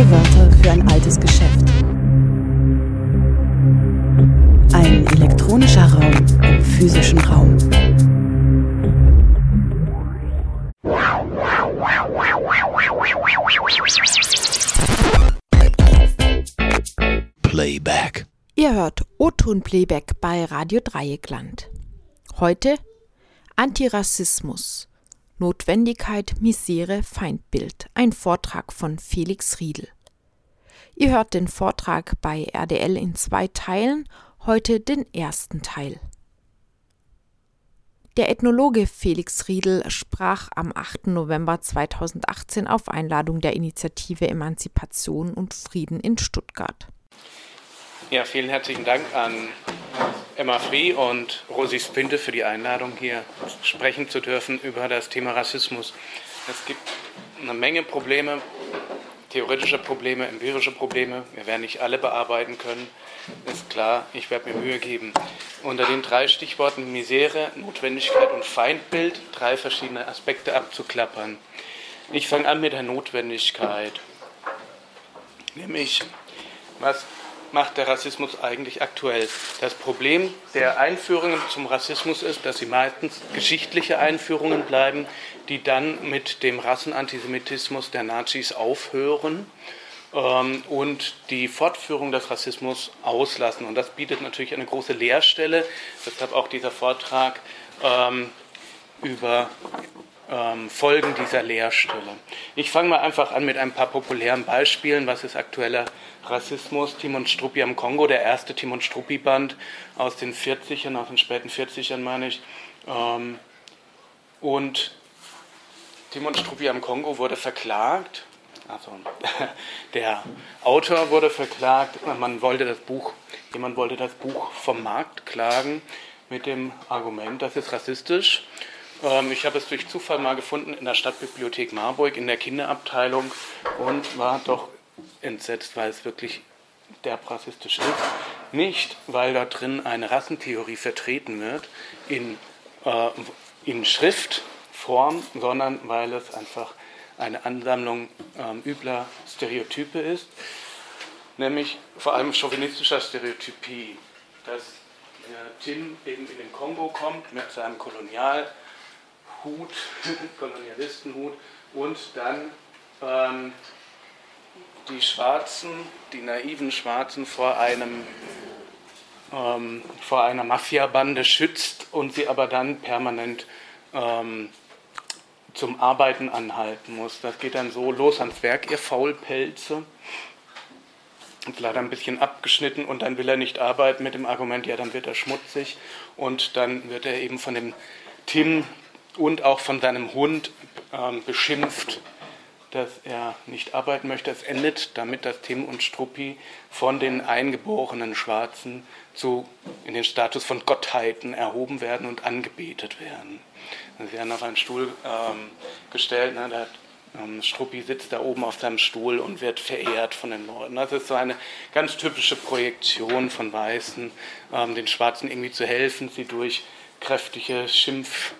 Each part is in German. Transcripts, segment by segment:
Neue Wörter für ein altes Geschäft. Ein elektronischer Raum im physischen Raum. Playback. Ihr hört O-Ton Playback bei Radio Dreieckland. Heute Antirassismus. Notwendigkeit, Misere, Feindbild. Ein Vortrag von Felix Riedel. Ihr hört den Vortrag bei RDL in zwei Teilen, heute den ersten Teil. Der Ethnologe Felix Riedel sprach am 8. November 2018 auf Einladung der Initiative Emanzipation und Frieden in Stuttgart. Ja, vielen herzlichen Dank an Emma Free und Rosi Spinte für die Einladung, hier sprechen zu dürfen über das Thema Rassismus. Es gibt eine Menge Probleme, theoretische Probleme, empirische Probleme. Wir werden nicht alle bearbeiten können, ist klar. Ich werde mir Mühe geben. Unter den drei Stichworten Misere, Notwendigkeit und Feindbild drei verschiedene Aspekte abzuklappern. Ich fange an mit der Notwendigkeit, nämlich was macht der Rassismus eigentlich aktuell? Das Problem der Einführungen zum Rassismus ist, dass sie meistens geschichtliche Einführungen bleiben, die dann mit dem Rassenantisemitismus der Nazis aufhören ähm, und die Fortführung des Rassismus auslassen. Und das bietet natürlich eine große Leerstelle. Deshalb auch dieser Vortrag ähm, über ähm, Folgen dieser Leerstelle. Ich fange mal einfach an mit ein paar populären Beispielen. Was ist aktueller Rassismus? Timon Struppi am Kongo, der erste Timon Struppi-Band aus den 40ern, aus den späten 40ern meine ich. Ähm, und Timon Struppi am Kongo wurde verklagt. Also, der Autor wurde verklagt. Man wollte das Buch, jemand wollte das Buch vom Markt klagen mit dem Argument, das ist rassistisch. Ähm, ich habe es durch Zufall mal gefunden in der Stadtbibliothek Marburg in der Kinderabteilung und war doch entsetzt, weil es wirklich derb rassistisch ist. Nicht, weil da drin eine Rassentheorie vertreten wird in, äh, in Schriftform, sondern weil es einfach eine Ansammlung ähm, übler Stereotype ist, nämlich vor allem chauvinistischer Stereotypie, dass äh, Tim eben in den Kongo kommt mit seinem Kolonial Hut, Kolonialistenhut und dann ähm, die Schwarzen, die naiven Schwarzen vor einem ähm, vor einer Mafiabande schützt und sie aber dann permanent ähm, zum Arbeiten anhalten muss. Das geht dann so los ans Werk, ihr Faulpelze. Und leider ein bisschen abgeschnitten und dann will er nicht arbeiten mit dem Argument, ja, dann wird er schmutzig und dann wird er eben von dem Tim und auch von seinem Hund ähm, beschimpft, dass er nicht arbeiten möchte. Es endet damit, dass Tim und Struppi von den eingeborenen Schwarzen zu, in den Status von Gottheiten erhoben werden und angebetet werden. Sie werden auf einen Stuhl ähm, gestellt. Ne, der, ähm, Struppi sitzt da oben auf seinem Stuhl und wird verehrt von den Leuten. Das ist so eine ganz typische Projektion von Weißen, ähm, den Schwarzen irgendwie zu helfen, sie durch kräftige Schimpf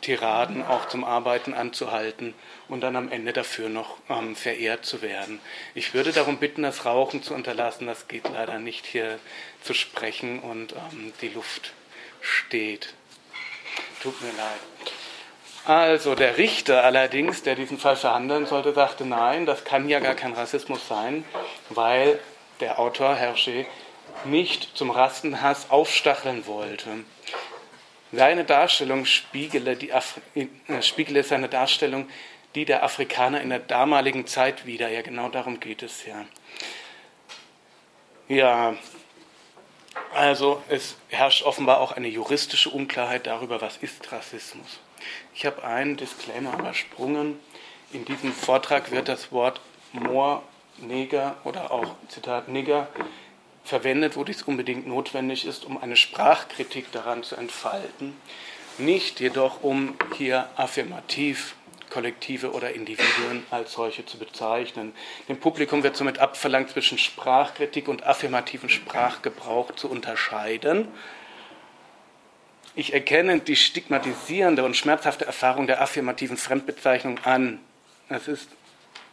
Tiraden auch zum Arbeiten anzuhalten und dann am Ende dafür noch ähm, verehrt zu werden. Ich würde darum bitten, das Rauchen zu unterlassen. Das geht leider nicht hier zu sprechen und ähm, die Luft steht. Tut mir leid. Also der Richter allerdings, der diesen Fall verhandeln sollte, sagte, nein, das kann ja gar kein Rassismus sein, weil der Autor Hergé nicht zum Rassenhass aufstacheln wollte. Seine Darstellung spiegele, die Afri äh, spiegele seine Darstellung die der Afrikaner in der damaligen Zeit wieder. Ja, genau darum geht es ja. Ja, also es herrscht offenbar auch eine juristische Unklarheit darüber, was ist Rassismus. Ich habe einen Disclaimer übersprungen. In diesem Vortrag wird das Wort Moor, Neger oder auch Zitat Nigger verwendet, wo dies unbedingt notwendig ist, um eine Sprachkritik daran zu entfalten, nicht jedoch um hier affirmativ Kollektive oder Individuen als solche zu bezeichnen. Dem Publikum wird somit abverlangt, zwischen Sprachkritik und affirmativen Sprachgebrauch zu unterscheiden. Ich erkenne die stigmatisierende und schmerzhafte Erfahrung der affirmativen Fremdbezeichnung an. Es ist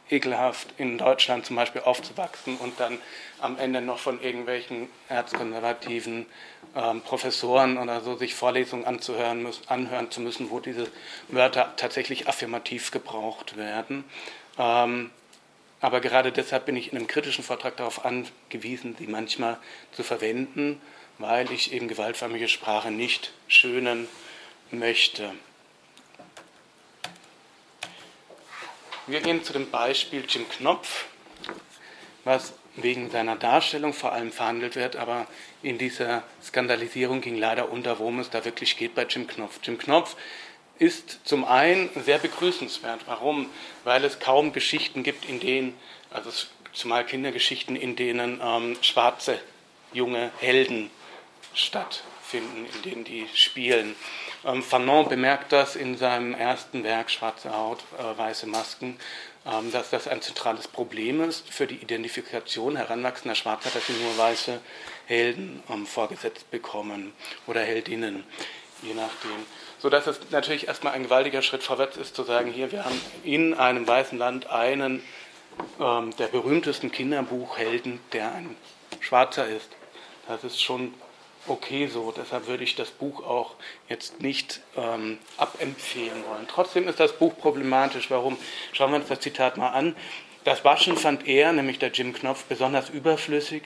ekelhaft in Deutschland zum Beispiel aufzuwachsen und dann am Ende noch von irgendwelchen erzkonservativen ähm, Professoren oder so sich Vorlesungen anzuhören müssen, anhören zu müssen, wo diese Wörter tatsächlich affirmativ gebraucht werden. Ähm, aber gerade deshalb bin ich in einem kritischen Vortrag darauf angewiesen, sie manchmal zu verwenden, weil ich eben gewaltförmige Sprache nicht schönen möchte. Wir gehen zu dem Beispiel Jim Knopf, was wegen seiner Darstellung vor allem verhandelt wird, aber in dieser Skandalisierung ging leider unter, worum es da wirklich geht bei Jim Knopf. Jim Knopf ist zum einen sehr begrüßenswert. Warum? Weil es kaum Geschichten gibt, in denen, also zumal Kindergeschichten, in denen ähm, schwarze junge Helden stattfinden, in denen die spielen. Ähm, Fanon bemerkt das in seinem ersten Werk Schwarze Haut, äh, weiße Masken, ähm, dass das ein zentrales Problem ist für die Identifikation heranwachsender Schwarzer, dass sie nur weiße Helden ähm, vorgesetzt bekommen oder Heldinnen, je nachdem. So dass es natürlich erstmal ein gewaltiger Schritt vorwärts ist, zu sagen, hier, wir haben in einem weißen Land einen ähm, der berühmtesten Kinderbuchhelden, der ein Schwarzer ist. Das ist schon okay so. Deshalb würde ich das Buch auch jetzt nicht ähm, abempfehlen wollen. Trotzdem ist das Buch problematisch. Warum? Schauen wir uns das Zitat mal an. Das Waschen fand er, nämlich der Jim Knopf, besonders überflüssig,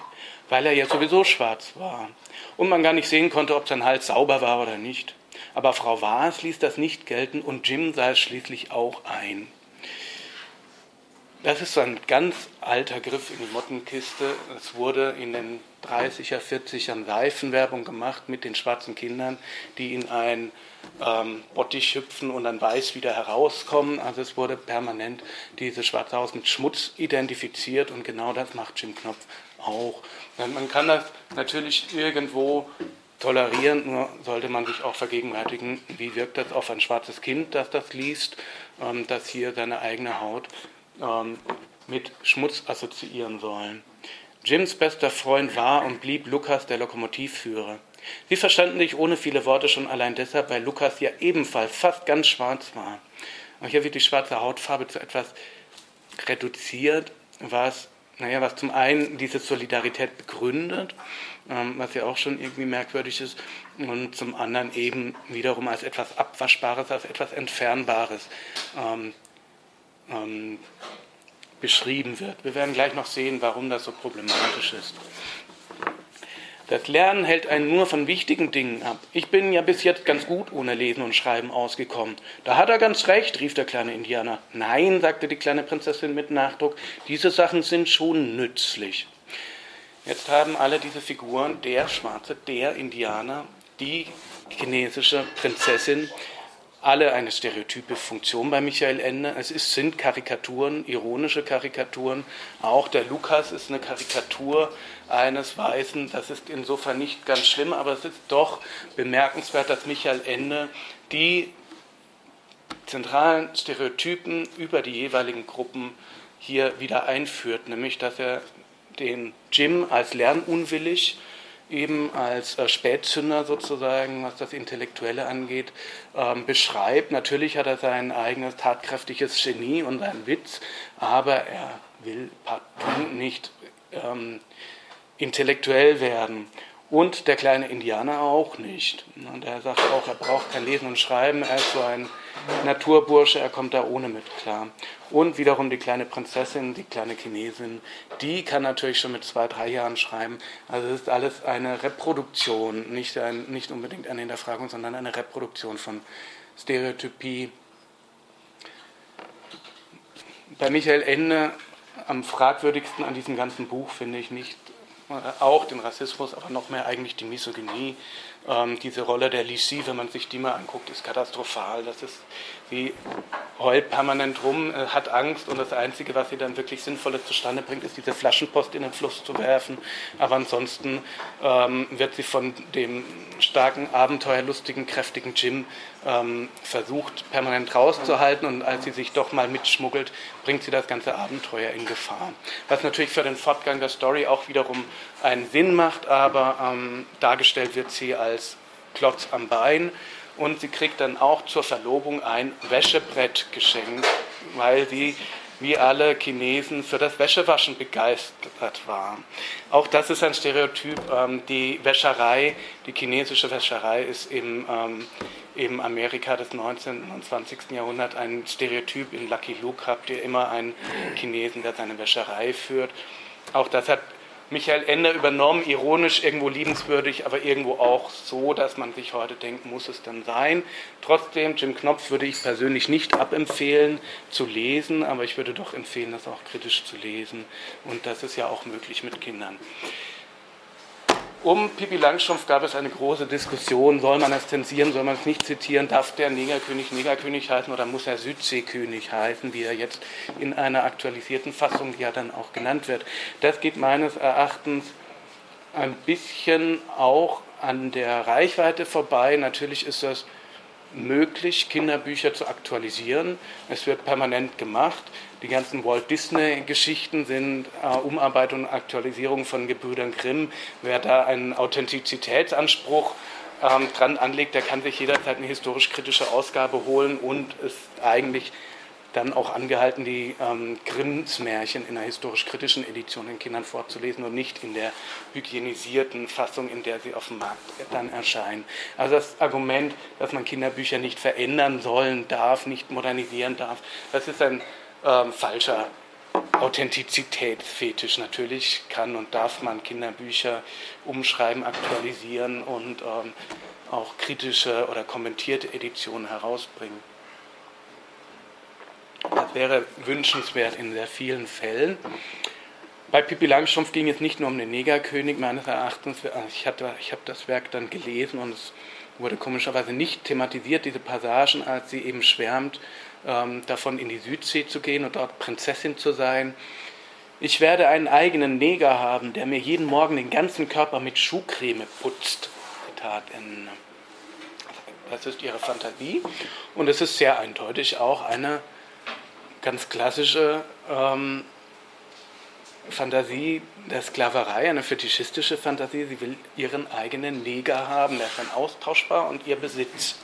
weil er ja sowieso schwarz war und man gar nicht sehen konnte, ob sein Hals sauber war oder nicht. Aber Frau Waas ließ das nicht gelten und Jim sah es schließlich auch ein. Das ist so ein ganz alter Griff in die Mottenkiste. Es wurde in den 30er, 40ern Seifenwerbung gemacht mit den schwarzen Kindern, die in ein ähm, Bottich hüpfen und dann weiß wieder herauskommen. Also es wurde permanent dieses schwarze Haus mit Schmutz identifiziert und genau das macht Jim Knopf auch. Man kann das natürlich irgendwo tolerieren, nur sollte man sich auch vergegenwärtigen, wie wirkt das auf ein schwarzes Kind, das das liest, ähm, das hier seine eigene Haut ähm, mit Schmutz assoziieren sollen. Jims bester Freund war und blieb Lukas, der Lokomotivführer. Sie verstanden sich ohne viele Worte schon allein deshalb, weil Lukas ja ebenfalls fast ganz schwarz war. Und hier wird die schwarze Hautfarbe zu etwas reduziert, was, naja, was zum einen diese Solidarität begründet, ähm, was ja auch schon irgendwie merkwürdig ist, und zum anderen eben wiederum als etwas Abwaschbares, als etwas Entfernbares ähm, ähm, beschrieben wird. Wir werden gleich noch sehen, warum das so problematisch ist. Das Lernen hält einen nur von wichtigen Dingen ab. Ich bin ja bis jetzt ganz gut ohne Lesen und Schreiben ausgekommen. Da hat er ganz recht, rief der kleine Indianer. Nein, sagte die kleine Prinzessin mit Nachdruck, diese Sachen sind schon nützlich. Jetzt haben alle diese Figuren, der Schwarze, der Indianer, die chinesische Prinzessin, alle eine stereotype Funktion bei Michael Ende. Es ist, sind Karikaturen, ironische Karikaturen. Auch der Lukas ist eine Karikatur eines Weißen. Das ist insofern nicht ganz schlimm, aber es ist doch bemerkenswert, dass Michael Ende die zentralen Stereotypen über die jeweiligen Gruppen hier wieder einführt, nämlich dass er den Jim als lernunwillig eben als äh, Spätzünder sozusagen, was das Intellektuelle angeht, ähm, beschreibt. Natürlich hat er sein eigenes tatkräftiges Genie und seinen Witz, aber er will partout nicht ähm, intellektuell werden. Und der kleine Indianer auch nicht. Und er sagt auch, er braucht kein Lesen und Schreiben, er ist so ein Naturbursche, er kommt da ohne mit klar. Und wiederum die kleine Prinzessin, die kleine Chinesin, die kann natürlich schon mit zwei, drei Jahren schreiben. Also es ist alles eine Reproduktion, nicht, ein, nicht unbedingt eine Hinterfragung, sondern eine Reproduktion von Stereotypie. Bei Michael Ende am fragwürdigsten an diesem ganzen Buch finde ich nicht auch den Rassismus, aber noch mehr eigentlich die Misogynie. Ähm, diese Rolle der Lisi, wenn man sich die mal anguckt, ist katastrophal. Das ist, sie heult permanent rum, äh, hat Angst und das Einzige, was sie dann wirklich Sinnvolles zustande bringt, ist diese Flaschenpost in den Fluss zu werfen. Aber ansonsten ähm, wird sie von dem starken, abenteuerlustigen, kräftigen Jim ähm, versucht, permanent rauszuhalten und als sie sich doch mal mitschmuggelt, bringt sie das ganze Abenteuer in Gefahr. Was natürlich für den Fortgang der Story auch wiederum einen Sinn macht, aber ähm, dargestellt wird sie als Klotz am Bein und sie kriegt dann auch zur Verlobung ein Wäschebrett geschenkt, weil sie wie alle Chinesen für das Wäschewaschen begeistert waren. Auch das ist ein Stereotyp. Ähm, die Wäscherei, die chinesische Wäscherei ist im, ähm, im Amerika des 19. und 20. Jahrhunderts ein Stereotyp. In Lucky Luke habt ihr immer einen Chinesen, der seine Wäscherei führt. Auch das hat Michael Ender übernommen, ironisch, irgendwo liebenswürdig, aber irgendwo auch so, dass man sich heute denkt, muss es dann sein. Trotzdem, Jim Knopf würde ich persönlich nicht abempfehlen zu lesen, aber ich würde doch empfehlen, das auch kritisch zu lesen. Und das ist ja auch möglich mit Kindern. Um Pippi Langstrumpf gab es eine große Diskussion, soll man es zensieren, soll man es nicht zitieren, darf der Negerkönig Negerkönig heißen oder muss er Südseekönig heißen, wie er jetzt in einer aktualisierten Fassung ja dann auch genannt wird. Das geht meines Erachtens ein bisschen auch an der Reichweite vorbei. Natürlich ist das möglich, Kinderbücher zu aktualisieren. Es wird permanent gemacht. Die ganzen Walt Disney-Geschichten sind äh, Umarbeitung und Aktualisierung von Gebrüdern Grimm. Wer da einen Authentizitätsanspruch ähm, dran anlegt, der kann sich jederzeit eine historisch-kritische Ausgabe holen und ist eigentlich dann auch angehalten, die ähm, Grimms Märchen in einer historisch-kritischen Edition den Kindern vorzulesen und nicht in der hygienisierten Fassung, in der sie auf dem Markt dann erscheinen. Also das Argument, dass man Kinderbücher nicht verändern sollen darf, nicht modernisieren darf, das ist ein ähm, falscher Authentizitätsfetisch. Natürlich kann und darf man Kinderbücher umschreiben, aktualisieren und ähm, auch kritische oder kommentierte Editionen herausbringen. Wäre wünschenswert in sehr vielen Fällen. Bei Pippi Langstrumpf ging es nicht nur um den Negerkönig, meines Erachtens. Ich, ich habe das Werk dann gelesen und es wurde komischerweise nicht thematisiert, diese Passagen, als sie eben schwärmt, ähm, davon in die Südsee zu gehen und dort Prinzessin zu sein. Ich werde einen eigenen Neger haben, der mir jeden Morgen den ganzen Körper mit Schuhcreme putzt. Zitat Ende. Das ist ihre Fantasie und es ist sehr eindeutig auch eine ganz klassische ähm, Fantasie der Sklaverei, eine fetischistische Fantasie. Sie will ihren eigenen Neger haben, der ist dann austauschbar und ihr Besitz.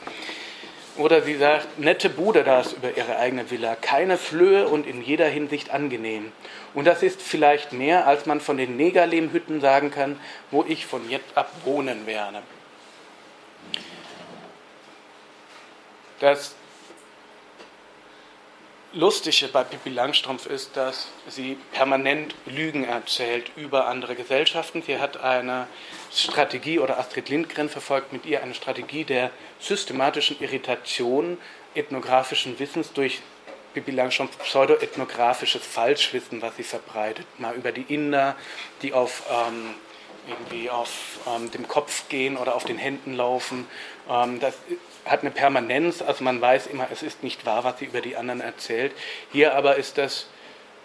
Oder sie sagt, nette Bude das über ihre eigene Villa, keine Flöhe und in jeder Hinsicht angenehm. Und das ist vielleicht mehr, als man von den Negerlehmhütten sagen kann, wo ich von jetzt ab wohnen werde. Das Lustige bei Pippi Langstrumpf ist, dass sie permanent Lügen erzählt über andere Gesellschaften. Sie hat eine Strategie, oder Astrid Lindgren verfolgt mit ihr eine Strategie der systematischen Irritation ethnografischen Wissens durch Pippi Langstrumpf pseudoethnografisches Falschwissen, was sie verbreitet. Mal über die Inder, die auf ähm, irgendwie auf ähm, dem Kopf gehen oder auf den Händen laufen. Ähm, das hat eine Permanenz, also man weiß immer, es ist nicht wahr, was sie über die anderen erzählt. Hier aber ist das,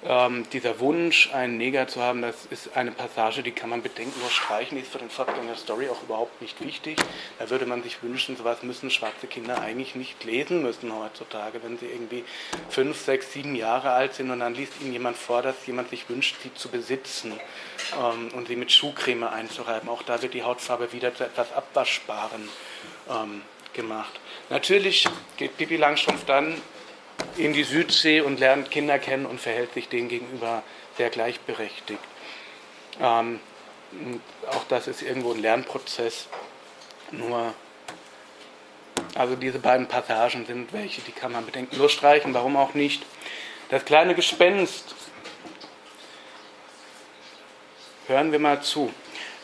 ähm, dieser Wunsch, einen Neger zu haben, das ist eine Passage, die kann man bedenkenlos streichen, die ist für den Fortgang der Story auch überhaupt nicht wichtig. Da würde man sich wünschen, sowas müssen schwarze Kinder eigentlich nicht lesen müssen heutzutage, wenn sie irgendwie fünf, sechs, sieben Jahre alt sind und dann liest ihnen jemand vor, dass jemand sich wünscht, sie zu besitzen ähm, und sie mit Schuhcreme einzureiben. Auch da wird die Hautfarbe wieder zu etwas Abwaschbaren ähm, gemacht. Natürlich geht Pippi Langstrumpf dann in die Südsee und lernt Kinder kennen und verhält sich denen gegenüber sehr gleichberechtigt. Ähm, auch das ist irgendwo ein Lernprozess. Nur, also diese beiden Passagen sind welche, die kann man bedenkenlos streichen, warum auch nicht. Das kleine Gespenst. Hören wir mal zu.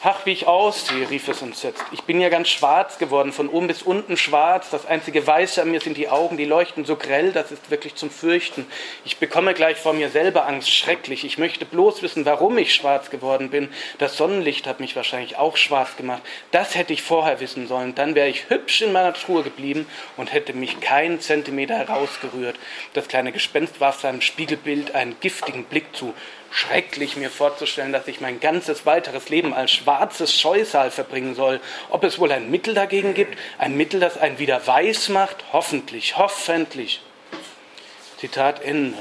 Ach, wie ich aussehe, rief es entsetzt. Ich bin ja ganz schwarz geworden, von oben bis unten schwarz. Das einzige Weiße an mir sind die Augen, die leuchten so grell, das ist wirklich zum Fürchten. Ich bekomme gleich vor mir selber Angst, schrecklich. Ich möchte bloß wissen, warum ich schwarz geworden bin. Das Sonnenlicht hat mich wahrscheinlich auch schwarz gemacht. Das hätte ich vorher wissen sollen. Dann wäre ich hübsch in meiner Truhe geblieben und hätte mich keinen Zentimeter herausgerührt. Das kleine Gespenst warf seinem Spiegelbild einen giftigen Blick zu schrecklich mir vorzustellen, dass ich mein ganzes weiteres Leben als schwarzes Scheusal verbringen soll. Ob es wohl ein Mittel dagegen gibt, ein Mittel, das einen wieder weiß macht? Hoffentlich, hoffentlich. Zitat Ende.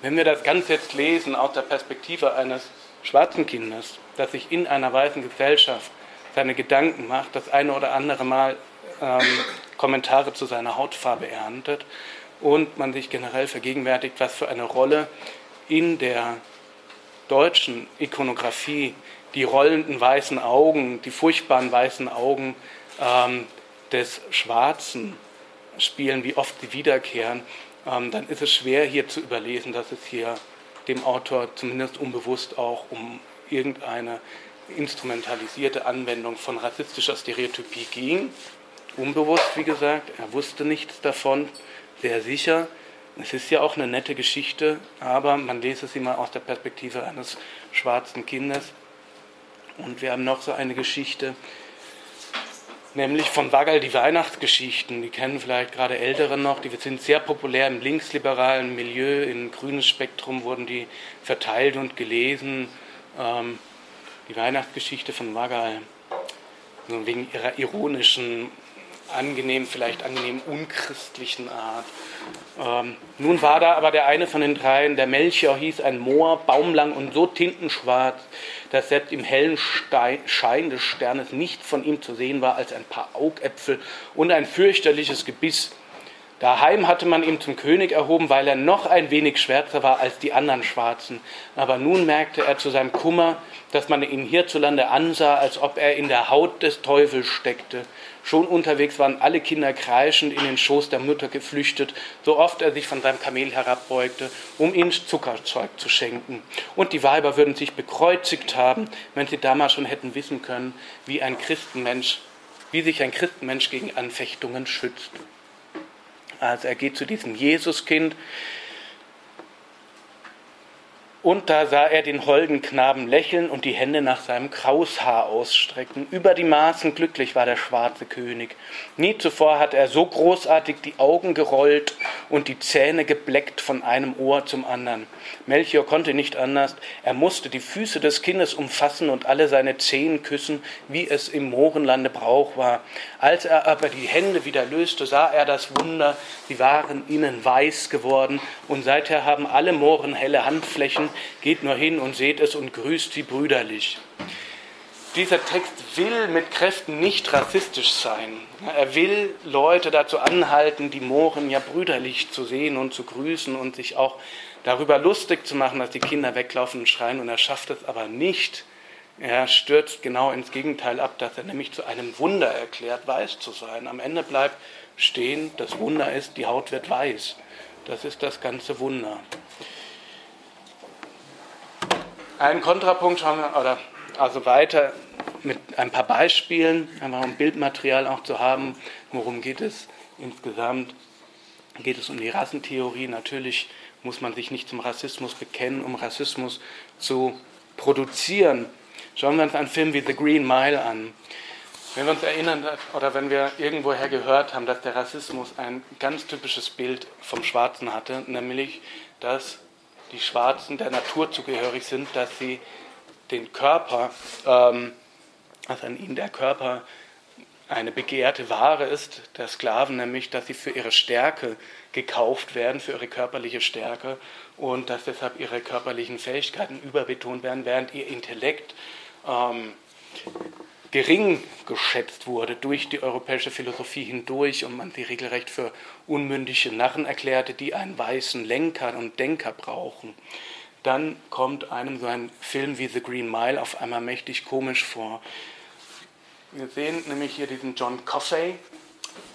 Wenn wir das Ganze jetzt lesen aus der Perspektive eines schwarzen Kindes, das sich in einer weißen Gesellschaft seine Gedanken macht, das eine oder andere Mal ähm, Kommentare zu seiner Hautfarbe erntet, und man sich generell vergegenwärtigt, was für eine Rolle in der deutschen Ikonografie die rollenden weißen Augen, die furchtbaren weißen Augen ähm, des Schwarzen spielen, wie oft sie wiederkehren, ähm, dann ist es schwer hier zu überlesen, dass es hier dem Autor zumindest unbewusst auch um irgendeine instrumentalisierte Anwendung von rassistischer Stereotypie ging. Unbewusst, wie gesagt, er wusste nichts davon, sehr sicher. Es ist ja auch eine nette Geschichte, aber man lese sie mal aus der Perspektive eines schwarzen Kindes. Und wir haben noch so eine Geschichte, nämlich von Wagall die Weihnachtsgeschichten. Die kennen vielleicht gerade Ältere noch. Die sind sehr populär im linksliberalen Milieu. Im grünen Spektrum wurden die verteilt und gelesen. Ähm, die Weihnachtsgeschichte von Wagall, wegen ihrer ironischen angenehm, vielleicht angenehm unchristlichen Art. Ähm, nun war da aber der eine von den dreien, der Melchior hieß ein Moor, baumlang und so tintenschwarz, dass selbst im hellen Schein des Sternes nichts von ihm zu sehen war als ein paar Augäpfel und ein fürchterliches Gebiss. Daheim hatte man ihn zum König erhoben, weil er noch ein wenig schwärzer war als die anderen Schwarzen. Aber nun merkte er zu seinem Kummer, dass man ihn hierzulande ansah, als ob er in der Haut des Teufels steckte. Schon unterwegs waren alle Kinder kreischend in den Schoß der Mutter geflüchtet, so oft er sich von seinem Kamel herabbeugte, um ihnen Zuckerzeug zu schenken. Und die Weiber würden sich bekreuzigt haben, wenn sie damals schon hätten wissen können, wie ein Christenmensch, wie sich ein Christenmensch gegen Anfechtungen schützt. Also er geht zu diesem Jesuskind und da sah er den holden Knaben lächeln und die Hände nach seinem Kraushaar ausstrecken. Über die Maßen glücklich war der schwarze König. Nie zuvor hatte er so großartig die Augen gerollt und die Zähne gebleckt von einem Ohr zum anderen. Melchior konnte nicht anders. Er musste die Füße des Kindes umfassen und alle seine Zehen küssen, wie es im Mohrenlande Brauch war. Als er aber die Hände wieder löste, sah er das Wunder. Sie waren ihnen weiß geworden und seither haben alle Mohren helle Handflächen geht nur hin und seht es und grüßt sie brüderlich. Dieser Text will mit Kräften nicht rassistisch sein. Er will Leute dazu anhalten, die Mohren ja brüderlich zu sehen und zu grüßen und sich auch darüber lustig zu machen, dass die Kinder weglaufen und schreien. Und er schafft es aber nicht. Er stürzt genau ins Gegenteil ab, dass er nämlich zu einem Wunder erklärt, weiß zu sein. Am Ende bleibt stehen, das Wunder ist, die Haut wird weiß. Das ist das ganze Wunder. Einen Kontrapunkt schauen wir, oder also weiter mit ein paar Beispielen, einfach um Bildmaterial auch zu haben. Worum geht es insgesamt? Geht es um die Rassentheorie? Natürlich muss man sich nicht zum Rassismus bekennen, um Rassismus zu produzieren. Schauen wir uns einen Film wie The Green Mile an. Wenn wir uns erinnern oder wenn wir irgendwoher gehört haben, dass der Rassismus ein ganz typisches Bild vom Schwarzen hatte, nämlich dass die Schwarzen der Natur zugehörig sind, dass sie den Körper, ähm, dass an ihnen der Körper eine begehrte Ware ist, der Sklaven, nämlich, dass sie für ihre Stärke gekauft werden, für ihre körperliche Stärke und dass deshalb ihre körperlichen Fähigkeiten überbetont werden, während ihr Intellekt ähm, gering geschätzt wurde durch die europäische Philosophie hindurch und man sie regelrecht für unmündige Narren erklärte, die einen weißen Lenker und Denker brauchen. Dann kommt einem so ein Film wie The Green Mile auf einmal mächtig komisch vor. Wir sehen nämlich hier diesen John Coffey,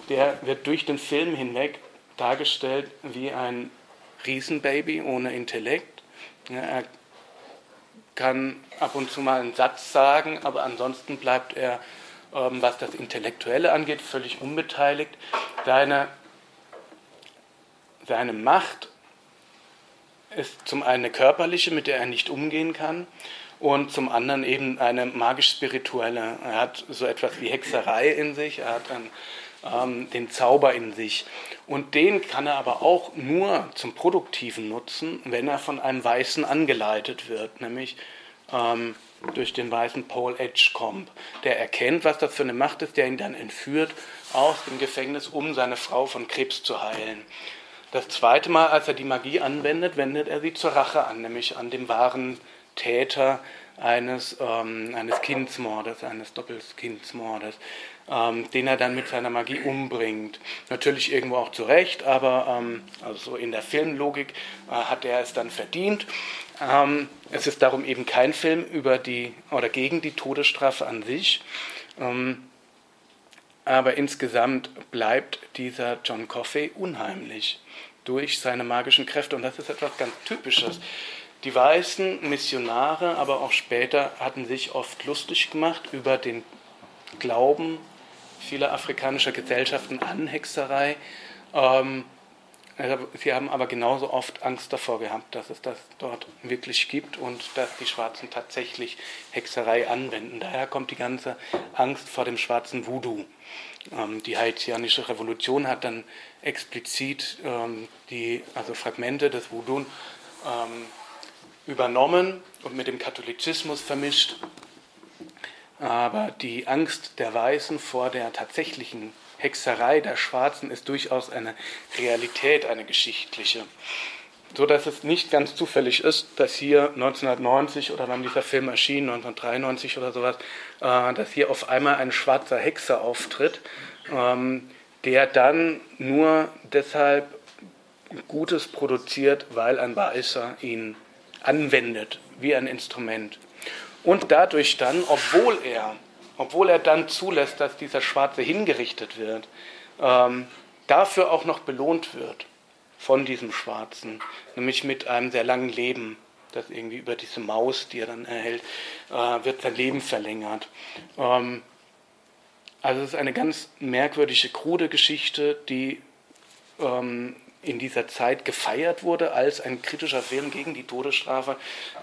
der wird durch den Film hinweg dargestellt wie ein Riesenbaby ohne Intellekt. Ja, er kann ab und zu mal einen Satz sagen, aber ansonsten bleibt er, ähm, was das Intellektuelle angeht, völlig unbeteiligt. Seine, seine Macht ist zum einen eine körperliche, mit der er nicht umgehen kann, und zum anderen eben eine magisch-spirituelle. Er hat so etwas wie Hexerei in sich, er hat einen, ähm, den Zauber in sich. Und den kann er aber auch nur zum Produktiven nutzen, wenn er von einem Weißen angeleitet wird, nämlich ähm, durch den weißen Paul Edgecombe. Der erkennt, was das für eine Macht ist, der ihn dann entführt aus dem Gefängnis, um seine Frau von Krebs zu heilen. Das zweite Mal, als er die Magie anwendet, wendet er sie zur Rache an, nämlich an dem wahren Täter eines, ähm, eines Kindsmordes, eines Doppelkindsmordes, ähm, den er dann mit seiner Magie umbringt. Natürlich irgendwo auch zu Recht, aber ähm, also so in der Filmlogik äh, hat er es dann verdient. Ähm, es ist darum eben kein Film über die oder gegen die Todesstrafe an sich. Ähm, aber insgesamt bleibt dieser John Coffey unheimlich durch seine magischen Kräfte. Und das ist etwas ganz Typisches. Die weißen Missionare, aber auch später, hatten sich oft lustig gemacht über den Glauben vieler afrikanischer Gesellschaften an Hexerei. Ähm, sie haben aber genauso oft Angst davor gehabt, dass es das dort wirklich gibt und dass die Schwarzen tatsächlich Hexerei anwenden. Daher kommt die ganze Angst vor dem schwarzen Voodoo. Ähm, die haitianische Revolution hat dann explizit ähm, die also Fragmente des Voodoo ähm, übernommen und mit dem Katholizismus vermischt. Aber die Angst der Weißen vor der tatsächlichen Hexerei der Schwarzen ist durchaus eine Realität, eine geschichtliche. So dass es nicht ganz zufällig ist, dass hier 1990 oder wann dieser Film erschien, 1993 oder sowas, äh, dass hier auf einmal ein schwarzer Hexer auftritt, ähm, der dann nur deshalb Gutes produziert, weil ein Weißer ihn anwendet wie ein Instrument. Und dadurch dann, obwohl er, obwohl er dann zulässt, dass dieser Schwarze hingerichtet wird, ähm, dafür auch noch belohnt wird von diesem Schwarzen, nämlich mit einem sehr langen Leben, das irgendwie über diese Maus, die er dann erhält, äh, wird sein Leben verlängert. Ähm, also es ist eine ganz merkwürdige, krude Geschichte, die ähm, in dieser Zeit gefeiert wurde als ein kritischer Film gegen die Todesstrafe,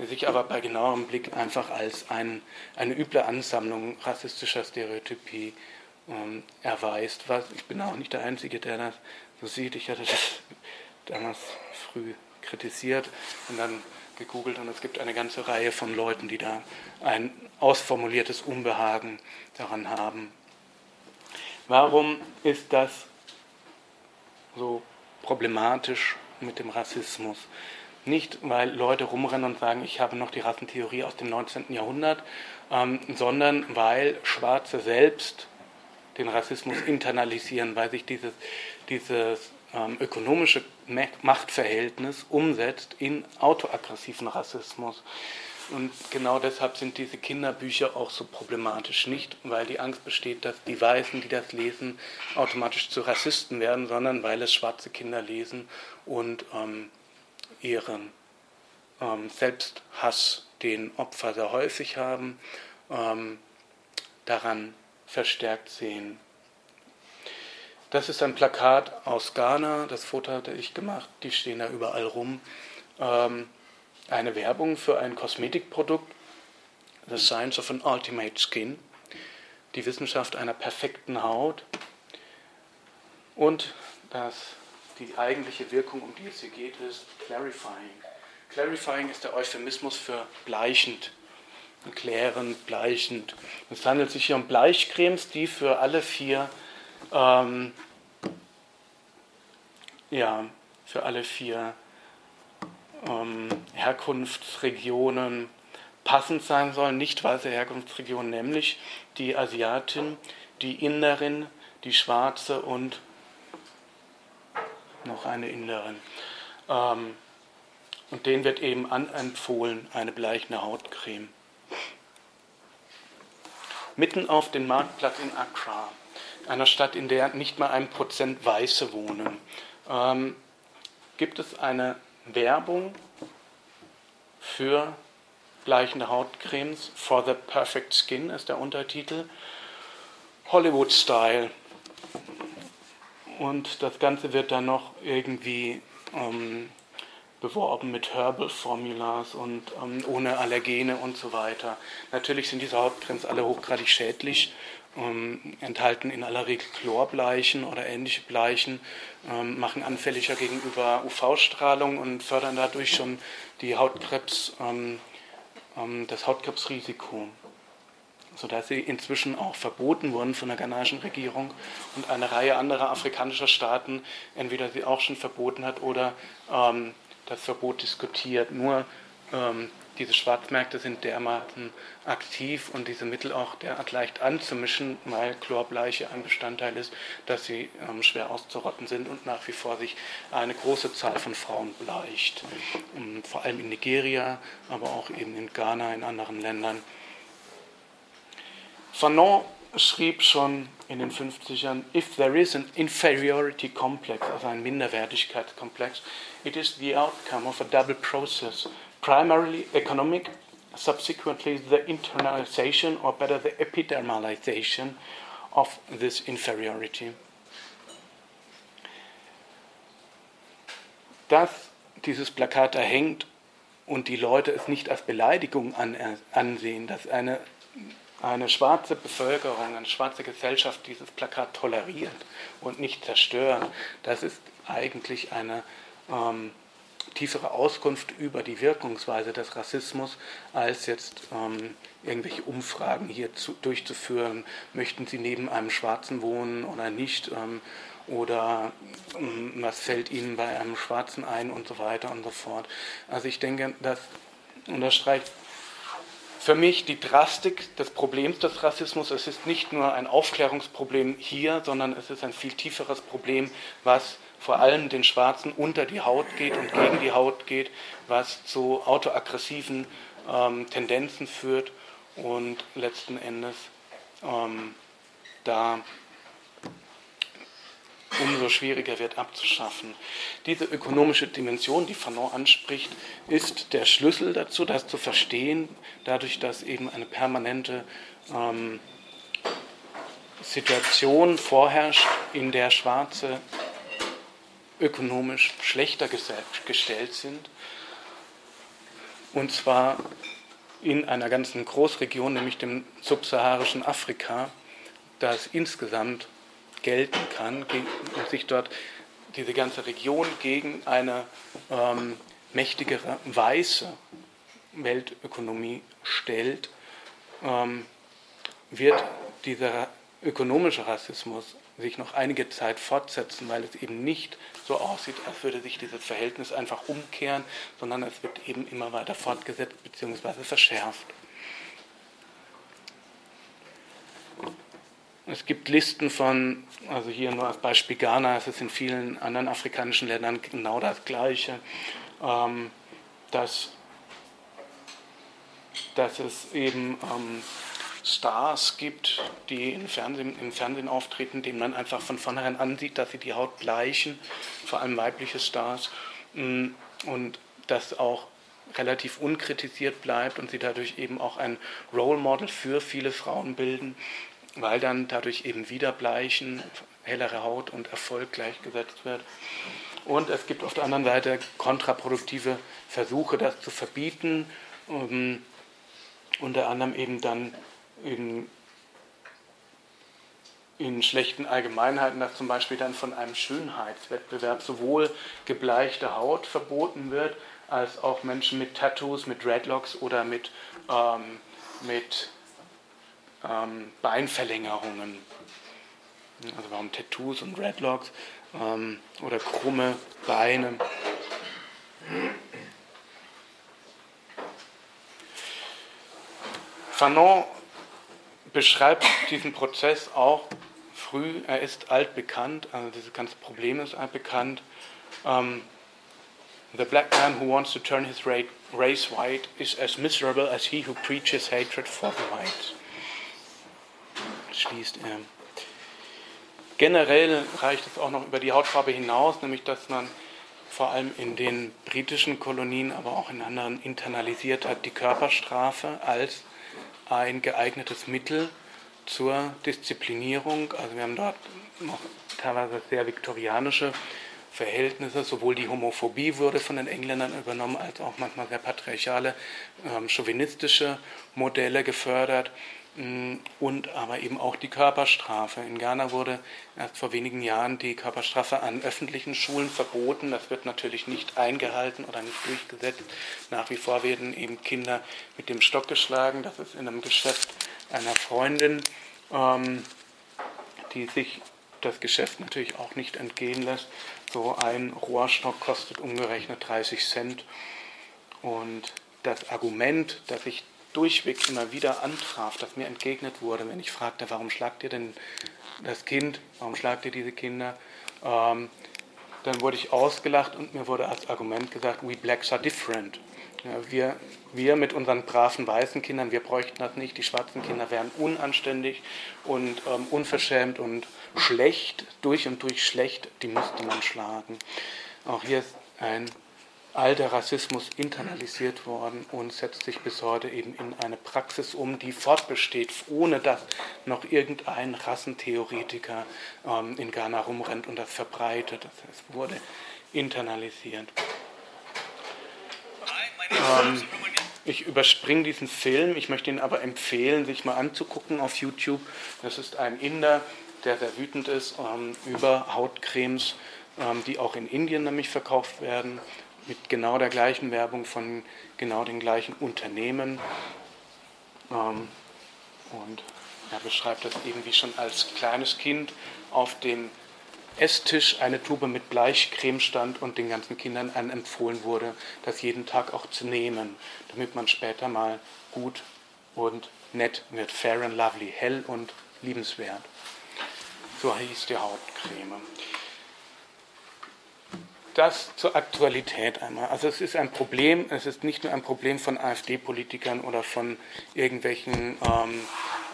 sich aber bei genauerem Blick einfach als ein, eine üble Ansammlung rassistischer Stereotypie ähm, erweist. Was, ich bin auch nicht der Einzige, der das so sieht. Ich hatte das damals früh kritisiert und dann gegoogelt und es gibt eine ganze Reihe von Leuten, die da ein ausformuliertes Unbehagen daran haben. Warum ist das so problematisch mit dem Rassismus. Nicht, weil Leute rumrennen und sagen, ich habe noch die Rassentheorie aus dem 19. Jahrhundert, ähm, sondern weil Schwarze selbst den Rassismus internalisieren, weil sich dieses, dieses ähm, ökonomische Machtverhältnis umsetzt in autoaggressiven Rassismus. Und genau deshalb sind diese Kinderbücher auch so problematisch. Nicht, weil die Angst besteht, dass die Weißen, die das lesen, automatisch zu Rassisten werden, sondern weil es schwarze Kinder lesen und ähm, ihren ähm, Selbsthass, den Opfer sehr häufig haben, ähm, daran verstärkt sehen. Das ist ein Plakat aus Ghana, das Foto hatte ich gemacht, die stehen da überall rum. Ähm, eine Werbung für ein Kosmetikprodukt, The Science of an Ultimate Skin, die Wissenschaft einer perfekten Haut und das, die eigentliche Wirkung, um die es hier geht, ist Clarifying. Clarifying ist der Euphemismus für bleichend, klärend, bleichend. Es handelt sich hier um Bleichcremes, die für alle vier ähm, ja, für alle vier ähm, Herkunftsregionen passend sein sollen, nicht weiße Herkunftsregionen, nämlich die Asiatin, die Inderin, die Schwarze und noch eine Inderin. Ähm, und denen wird eben anempfohlen eine bleichende Hautcreme. Mitten auf dem Marktplatz in Accra, einer Stadt, in der nicht mal ein Prozent Weiße wohnen, ähm, gibt es eine Werbung für bleichende Hautcremes. For the Perfect Skin ist der Untertitel. Hollywood Style. Und das Ganze wird dann noch irgendwie ähm, beworben mit Herbal Formulas und ähm, ohne Allergene und so weiter. Natürlich sind diese Hautcremes alle hochgradig schädlich ähm, enthalten in aller Regel Chlorbleichen oder ähnliche Bleichen, ähm, machen anfälliger gegenüber UV-Strahlung und fördern dadurch schon die Hautkrebs, ähm, ähm, das Hautkrebsrisiko, sodass sie inzwischen auch verboten wurden von der ghanaischen Regierung und eine Reihe anderer afrikanischer Staaten entweder sie auch schon verboten hat oder ähm, das Verbot diskutiert. Nur ähm, diese Schwarzmärkte sind dermaßen aktiv und diese Mittel auch derart leicht anzumischen, weil Chlorbleiche ein Bestandteil ist, dass sie ähm, schwer auszurotten sind und nach wie vor sich eine große Zahl von Frauen bleicht. Und vor allem in Nigeria, aber auch eben in Ghana, in anderen Ländern. Fanon schrieb schon in den 50ern, if there is an inferiority complex, also ein Minderwertigkeitskomplex, it is the outcome of a double process, primarily economic, subsequently the internalization or better the epidermalization of this inferiority. Dass dieses Plakat da hängt und die Leute es nicht als Beleidigung an, ansehen, dass eine eine schwarze Bevölkerung, eine schwarze Gesellschaft dieses Plakat toleriert und nicht zerstört, das ist eigentlich eine ähm, tiefere Auskunft über die Wirkungsweise des Rassismus, als jetzt ähm, irgendwelche Umfragen hier zu, durchzuführen. Möchten Sie neben einem Schwarzen wohnen oder nicht? Ähm, oder ähm, was fällt Ihnen bei einem Schwarzen ein und so weiter und so fort. Also ich denke, das unterstreicht für mich die Drastik des Problems des Rassismus. Es ist nicht nur ein Aufklärungsproblem hier, sondern es ist ein viel tieferes Problem, was vor allem den Schwarzen unter die Haut geht und gegen die Haut geht, was zu autoaggressiven ähm, Tendenzen führt und letzten Endes ähm, da umso schwieriger wird abzuschaffen. Diese ökonomische Dimension, die Fanon anspricht, ist der Schlüssel dazu, das zu verstehen, dadurch, dass eben eine permanente ähm, Situation vorherrscht, in der Schwarze ökonomisch schlechter gestellt sind. Und zwar in einer ganzen Großregion, nämlich dem subsaharischen Afrika, das insgesamt gelten kann sich dort diese ganze Region gegen eine ähm, mächtigere weiße Weltökonomie stellt, ähm, wird dieser ökonomische Rassismus sich noch einige Zeit fortsetzen, weil es eben nicht so aussieht, als würde sich dieses Verhältnis einfach umkehren, sondern es wird eben immer weiter fortgesetzt bzw. verschärft. Es gibt Listen von, also hier nur als Beispiel Ghana, es ist in vielen anderen afrikanischen Ländern genau das Gleiche, ähm, dass, dass es eben ähm, Stars gibt, die im Fernsehen, im Fernsehen auftreten, denen man einfach von vornherein ansieht, dass sie die Haut bleichen, vor allem weibliche Stars, mm, und das auch relativ unkritisiert bleibt und sie dadurch eben auch ein Role Model für viele Frauen bilden weil dann dadurch eben wieder Bleichen, hellere Haut und Erfolg gleichgesetzt wird. Und es gibt auf der anderen Seite kontraproduktive Versuche, das zu verbieten, um, ähm, unter anderem eben dann in, in schlechten Allgemeinheiten, dass zum Beispiel dann von einem Schönheitswettbewerb sowohl gebleichte Haut verboten wird, als auch Menschen mit Tattoos, mit Dreadlocks oder mit, ähm, mit ähm, Beinverlängerungen. Also warum Tattoos und Redlocks ähm, oder krumme Beine. Fanon beschreibt diesen Prozess auch früh. Er ist altbekannt, also dieses ganze Problem ist altbekannt. Um, ähm, the black man who wants to turn his race white is as miserable as he who preaches hatred for the whites schließt er. Generell reicht es auch noch über die Hautfarbe hinaus, nämlich dass man vor allem in den britischen Kolonien, aber auch in anderen internalisiert hat, die Körperstrafe als ein geeignetes Mittel zur Disziplinierung. Also wir haben dort noch teilweise sehr viktorianische Verhältnisse. Sowohl die Homophobie wurde von den Engländern übernommen, als auch manchmal sehr patriarchale, ähm, chauvinistische Modelle gefördert. Mm, und aber eben auch die Körperstrafe. In Ghana wurde erst vor wenigen Jahren die Körperstrafe an öffentlichen Schulen verboten. Das wird natürlich nicht eingehalten oder nicht durchgesetzt. Nach wie vor werden eben Kinder mit dem Stock geschlagen. Das ist in einem Geschäft einer Freundin, ähm, die sich das Geschäft natürlich auch nicht entgehen lässt. So ein Rohrstock kostet umgerechnet 30 Cent. Und das Argument, das ich durchweg immer wieder antraf, das mir entgegnet wurde, wenn ich fragte, warum schlagt ihr denn das Kind, warum schlagt ihr diese Kinder, ähm, dann wurde ich ausgelacht und mir wurde als Argument gesagt, we blacks are different. Ja, wir, wir mit unseren braven weißen Kindern, wir bräuchten das nicht. Die schwarzen Kinder wären unanständig und ähm, unverschämt und schlecht, durch und durch schlecht, die müsste man schlagen. Auch hier ist ein alter Rassismus internalisiert worden und setzt sich bis heute eben in eine Praxis um, die fortbesteht, ohne dass noch irgendein Rassentheoretiker ähm, in Ghana rumrennt und das verbreitet. Es wurde internalisiert. Ähm, ich überspringe diesen Film, ich möchte ihn aber empfehlen, sich mal anzugucken auf YouTube. Das ist ein Inder, der sehr wütend ist ähm, über Hautcremes, ähm, die auch in Indien nämlich verkauft werden mit genau der gleichen Werbung von genau den gleichen Unternehmen. Ähm, und er beschreibt das eben, wie schon als kleines Kind auf dem Esstisch eine Tube mit Bleichcreme stand und den ganzen Kindern empfohlen wurde, das jeden Tag auch zu nehmen, damit man später mal gut und nett wird. Fair and lovely, hell und liebenswert. So hieß die Hautcreme das zur Aktualität einmal. Also es ist ein Problem, es ist nicht nur ein Problem von AfD-Politikern oder von irgendwelchen ähm,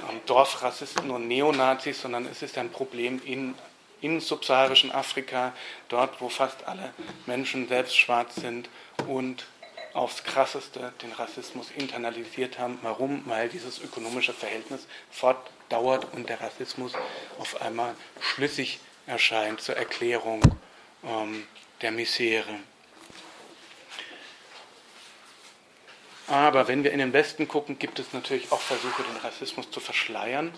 ähm, Dorfrassisten und Neonazis, sondern es ist ein Problem in, in subsaharischen Afrika, dort wo fast alle Menschen selbst schwarz sind und aufs Krasseste den Rassismus internalisiert haben. Warum? Weil dieses ökonomische Verhältnis fortdauert und der Rassismus auf einmal schlüssig erscheint zur Erklärung ähm, der Misere. Aber wenn wir in den Westen gucken, gibt es natürlich auch Versuche, den Rassismus zu verschleiern.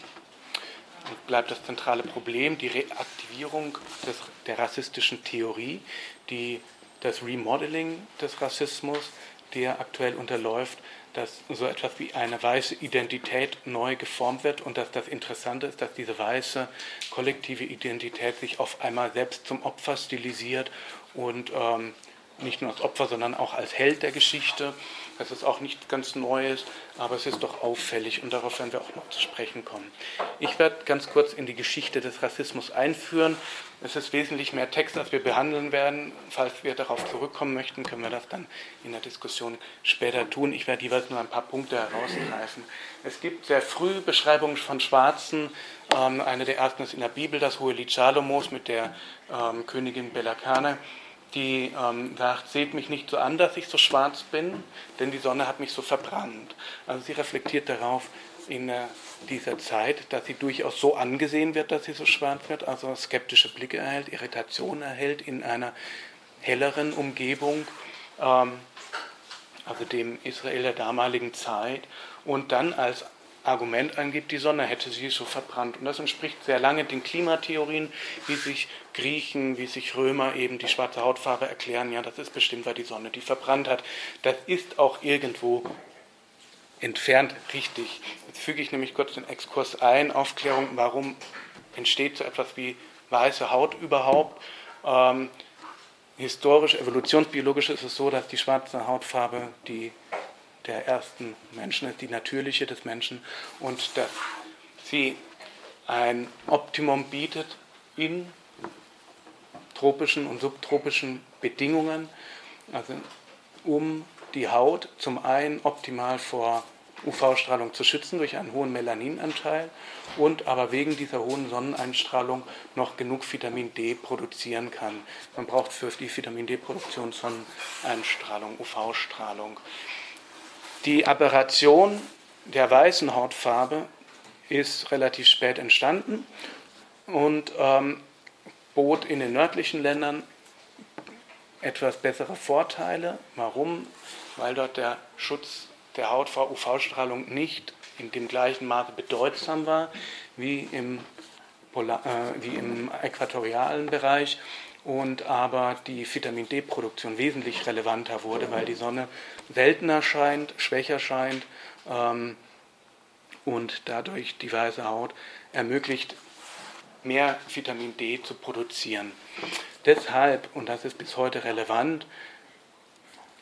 Und bleibt das zentrale Problem die Reaktivierung des, der rassistischen Theorie, die, das Remodeling des Rassismus, der aktuell unterläuft, dass so etwas wie eine weiße Identität neu geformt wird und dass das Interessante ist, dass diese weiße kollektive Identität sich auf einmal selbst zum Opfer stilisiert und ähm, nicht nur als Opfer, sondern auch als Held der Geschichte. Das ist auch nicht ganz Neues, aber es ist doch auffällig und darauf werden wir auch noch zu sprechen kommen. Ich werde ganz kurz in die Geschichte des Rassismus einführen. Es ist wesentlich mehr Text, als wir behandeln werden. Falls wir darauf zurückkommen möchten, können wir das dann in der Diskussion später tun. Ich werde jeweils nur ein paar Punkte herausgreifen. Es gibt sehr früh Beschreibungen von Schwarzen. Ähm, eine der ersten ist in der Bibel, das hohe Lied Salomos mit der ähm, Königin Belakane die ähm, sagt, seht mich nicht so an, dass ich so schwarz bin, denn die Sonne hat mich so verbrannt. Also sie reflektiert darauf in äh, dieser Zeit, dass sie durchaus so angesehen wird, dass sie so schwarz wird, also skeptische Blicke erhält, Irritation erhält in einer helleren Umgebung, ähm, also dem Israel der damaligen Zeit, und dann als Argument angibt, die Sonne hätte sie so verbrannt. Und das entspricht sehr lange den Klimatheorien, wie sich Griechen, wie sich Römer eben die schwarze Hautfarbe erklären. Ja, das ist bestimmt, weil die Sonne die verbrannt hat. Das ist auch irgendwo entfernt richtig. Jetzt füge ich nämlich kurz den Exkurs ein, Aufklärung, warum entsteht so etwas wie weiße Haut überhaupt. Ähm, historisch, evolutionsbiologisch ist es so, dass die schwarze Hautfarbe die der ersten Menschen ist, die natürliche des Menschen und dass sie ein Optimum bietet in tropischen und subtropischen Bedingungen, also um die Haut zum einen optimal vor UV-Strahlung zu schützen durch einen hohen Melaninanteil und aber wegen dieser hohen Sonneneinstrahlung noch genug Vitamin D produzieren kann. Man braucht für die Vitamin D-Produktion Sonneneinstrahlung, UV-Strahlung. Die Aberration der weißen Hautfarbe ist relativ spät entstanden und ähm, bot in den nördlichen Ländern etwas bessere Vorteile. Warum? Weil dort der Schutz der Haut vor UV-Strahlung nicht in dem gleichen Maße bedeutsam war wie im, Polar, äh, wie im äquatorialen Bereich und aber die Vitamin D-Produktion wesentlich relevanter wurde, weil die Sonne seltener scheint, schwächer scheint ähm, und dadurch die weiße Haut ermöglicht, mehr Vitamin D zu produzieren. Deshalb, und das ist bis heute relevant,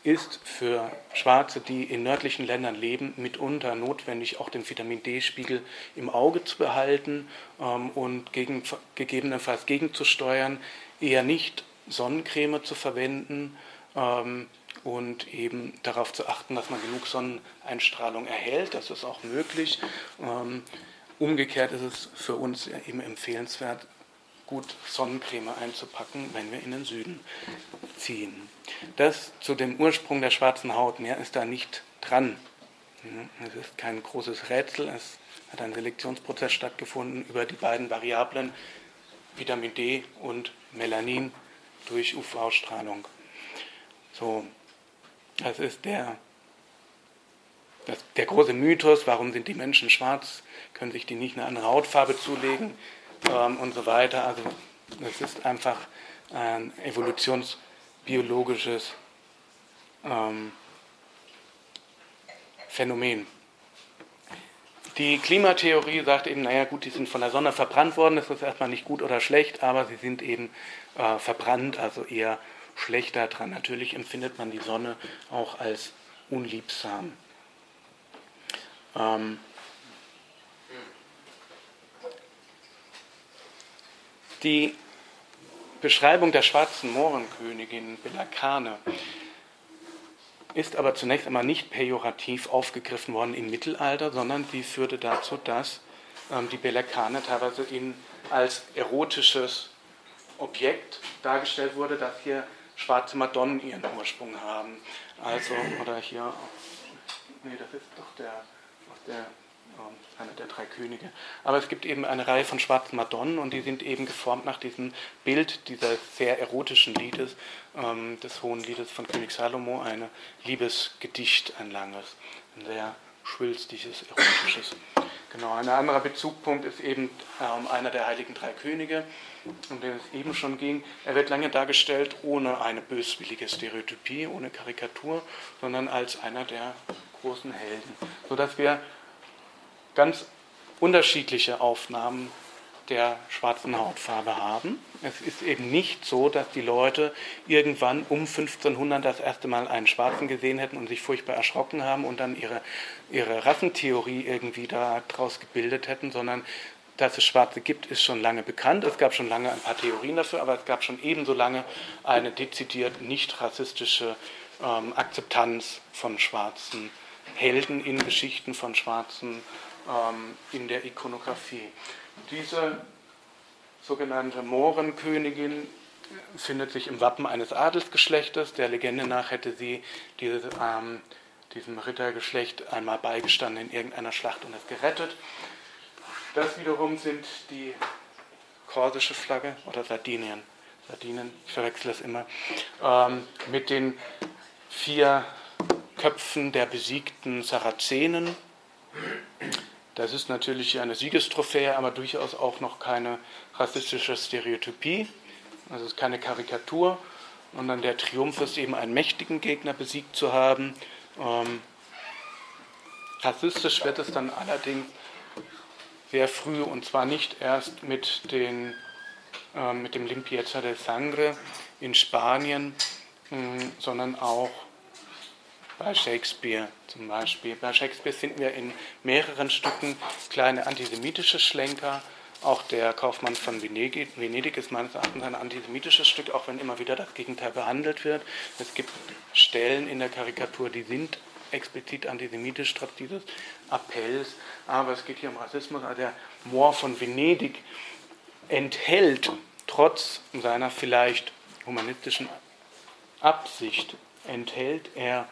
ist für Schwarze, die in nördlichen Ländern leben, mitunter notwendig, auch den Vitamin D-Spiegel im Auge zu behalten ähm, und gegen, gegebenenfalls gegenzusteuern, eher nicht Sonnencreme zu verwenden ähm, und eben darauf zu achten, dass man genug Sonneneinstrahlung erhält. Das ist auch möglich. Ähm, umgekehrt ist es für uns eben empfehlenswert, gut Sonnencreme einzupacken, wenn wir in den Süden ziehen. Das zu dem Ursprung der schwarzen Haut, mehr ist da nicht dran. Es ist kein großes Rätsel, es hat ein Selektionsprozess stattgefunden über die beiden Variablen Vitamin D und Melanin durch UV-Strahlung. So, das ist der, das, der große Mythos, warum sind die Menschen schwarz, können sich die nicht eine andere Hautfarbe zulegen ähm, und so weiter. Also es ist einfach ein evolutionsbiologisches ähm, Phänomen. Die Klimatheorie sagt eben, naja gut, die sind von der Sonne verbrannt worden, das ist erstmal nicht gut oder schlecht, aber sie sind eben äh, verbrannt, also eher schlechter dran. Natürlich empfindet man die Sonne auch als unliebsam. Ähm, Die Beschreibung der schwarzen Mohrenkönigin Belakane ist aber zunächst einmal nicht pejorativ aufgegriffen worden im Mittelalter, sondern sie führte dazu, dass ähm, die Belakane teilweise in, als erotisches Objekt dargestellt wurde, dass hier schwarze Madonnen ihren Ursprung haben. Also, oder hier, nee, das ist doch der, der einer der drei Könige. Aber es gibt eben eine Reihe von schwarzen Madonnen und die sind eben geformt nach diesem Bild dieses sehr erotischen Liedes, ähm, des Hohen Liedes von König Salomo, ein Liebesgedicht, ein langes, ein sehr schwülstiges, erotisches. Genau, ein anderer Bezugpunkt ist eben ähm, einer der heiligen drei Könige, um den es eben schon ging. Er wird lange dargestellt ohne eine böswillige Stereotypie, ohne Karikatur, sondern als einer der großen Helden, sodass wir ganz unterschiedliche Aufnahmen der schwarzen Hautfarbe haben. Es ist eben nicht so, dass die Leute irgendwann um 1500 das erste Mal einen Schwarzen gesehen hätten und sich furchtbar erschrocken haben und dann ihre, ihre Rassentheorie irgendwie daraus gebildet hätten, sondern dass es Schwarze gibt, ist schon lange bekannt. Es gab schon lange ein paar Theorien dafür, aber es gab schon ebenso lange eine dezidiert nicht rassistische ähm, Akzeptanz von schwarzen Helden in Geschichten von schwarzen ähm, in der Ikonografie. Diese sogenannte Mohrenkönigin findet sich im Wappen eines Adelsgeschlechtes. Der Legende nach hätte sie diese, ähm, diesem Rittergeschlecht einmal beigestanden in irgendeiner Schlacht und es gerettet. Das wiederum sind die korsische Flagge oder Sardinien. Sardinien, ich verwechsel es immer, ähm, mit den vier Köpfen der besiegten Sarazenen. Das ist natürlich eine Siegestrophäe, aber durchaus auch noch keine rassistische Stereotypie. Also es ist keine Karikatur, sondern der Triumph ist eben einen mächtigen Gegner besiegt zu haben. Ähm, rassistisch wird es dann allerdings sehr früh und zwar nicht erst mit, den, äh, mit dem Limpieza del Sangre in Spanien, mh, sondern auch bei Shakespeare zum Beispiel. Bei Shakespeare finden wir in mehreren Stücken kleine antisemitische Schlenker. Auch der Kaufmann von Venedig, Venedig ist meines Erachtens ein antisemitisches Stück, auch wenn immer wieder das Gegenteil behandelt wird. Es gibt Stellen in der Karikatur, die sind explizit antisemitisch, trotz dieses Appells. Aber es geht hier um Rassismus. Also der Moor von Venedig enthält, trotz seiner vielleicht humanistischen Absicht, enthält er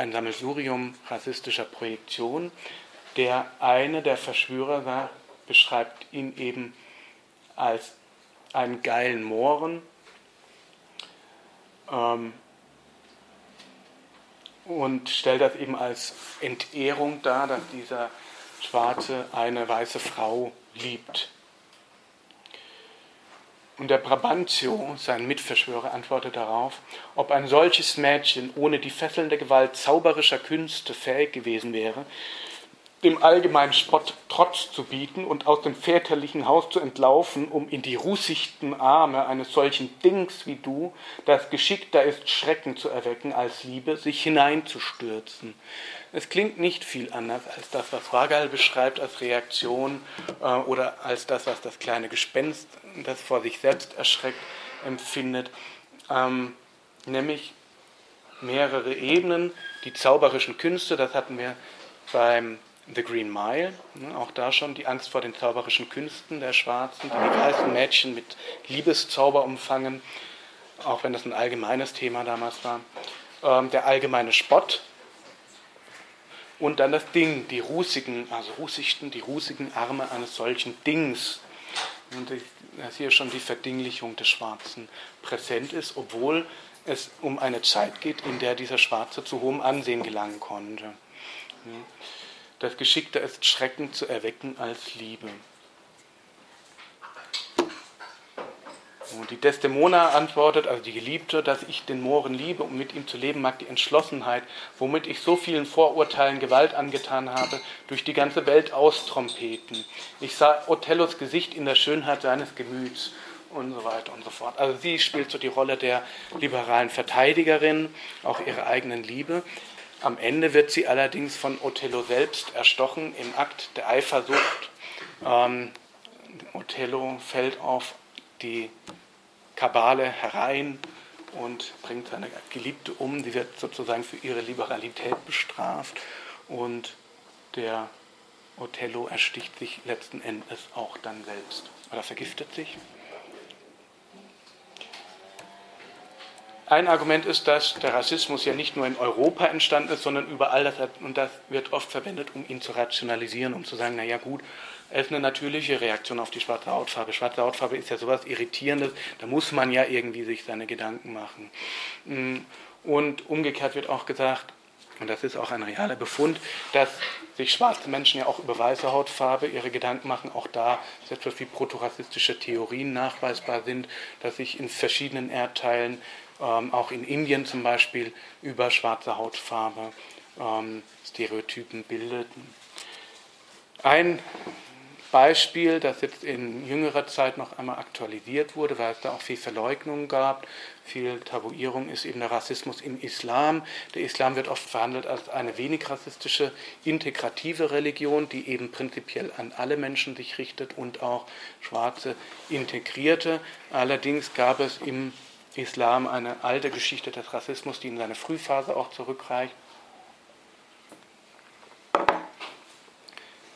ein Sammelsurium rassistischer Projektion. Der eine der Verschwörer war, beschreibt ihn eben als einen geilen Mohren ähm, und stellt das eben als Entehrung dar, dass dieser Schwarze eine weiße Frau liebt. Und der Brabantio, sein Mitverschwörer, antwortet darauf, ob ein solches Mädchen ohne die Fesseln der Gewalt zauberischer Künste fähig gewesen wäre, dem allgemeinen Spott Trotz zu bieten und aus dem väterlichen Haus zu entlaufen, um in die rußigten Arme eines solchen Dings wie du, das geschickter ist, Schrecken zu erwecken als Liebe, sich hineinzustürzen. Es klingt nicht viel anders als das, was Wagal beschreibt als Reaktion äh, oder als das, was das kleine Gespenst, das vor sich selbst erschreckt, empfindet, ähm, nämlich mehrere Ebenen, die zauberischen Künste, das hatten wir beim The Green Mile, ne, auch da schon. Die Angst vor den zauberischen Künsten der Schwarzen, die die weißen Mädchen mit Liebeszauber umfangen, auch wenn das ein allgemeines Thema damals war. Ähm, der allgemeine Spott und dann das Ding, die rußigen, also rußigsten, die rußigen Arme eines solchen Dings. Und dass hier schon die Verdinglichung des Schwarzen präsent ist, obwohl es um eine Zeit geht, in der dieser Schwarze zu hohem Ansehen gelangen konnte. Das Geschickte ist, Schrecken zu erwecken als Liebe. Und die Desdemona antwortet, also die Geliebte, dass ich den Mohren liebe, um mit ihm zu leben, mag die Entschlossenheit, womit ich so vielen Vorurteilen Gewalt angetan habe, durch die ganze Welt austrompeten. Ich sah Othellos Gesicht in der Schönheit seines Gemüts und so weiter und so fort. Also sie spielt so die Rolle der liberalen Verteidigerin, auch ihrer eigenen Liebe. Am Ende wird sie allerdings von Othello selbst erstochen im Akt der Eifersucht. Ähm, Othello fällt auf die Kabale herein und bringt seine Geliebte um. Sie wird sozusagen für ihre Liberalität bestraft und der Othello ersticht sich letzten Endes auch dann selbst oder vergiftet sich. Ein Argument ist, dass der Rassismus ja nicht nur in Europa entstanden ist, sondern überall. Das und das wird oft verwendet, um ihn zu rationalisieren, um zu sagen, naja gut, ist eine natürliche Reaktion auf die schwarze Hautfarbe. Schwarze Hautfarbe ist ja sowas Irritierendes, da muss man ja irgendwie sich seine Gedanken machen. Mm, und umgekehrt wird auch gesagt, und das ist auch ein realer Befund, dass sich schwarze Menschen ja auch über weiße Hautfarbe ihre Gedanken machen. Auch da ist etwas wie protorassistische Theorien nachweisbar sind, dass sich in verschiedenen Erdteilen ähm, auch in Indien zum Beispiel über schwarze Hautfarbe ähm, Stereotypen bildeten. Ein Beispiel, das jetzt in jüngerer Zeit noch einmal aktualisiert wurde, weil es da auch viel Verleugnung gab, viel Tabuierung, ist eben der Rassismus im Islam. Der Islam wird oft verhandelt als eine wenig rassistische, integrative Religion, die eben prinzipiell an alle Menschen sich richtet und auch Schwarze integrierte. Allerdings gab es im Islam eine alte Geschichte des Rassismus, die in seine Frühphase auch zurückreicht.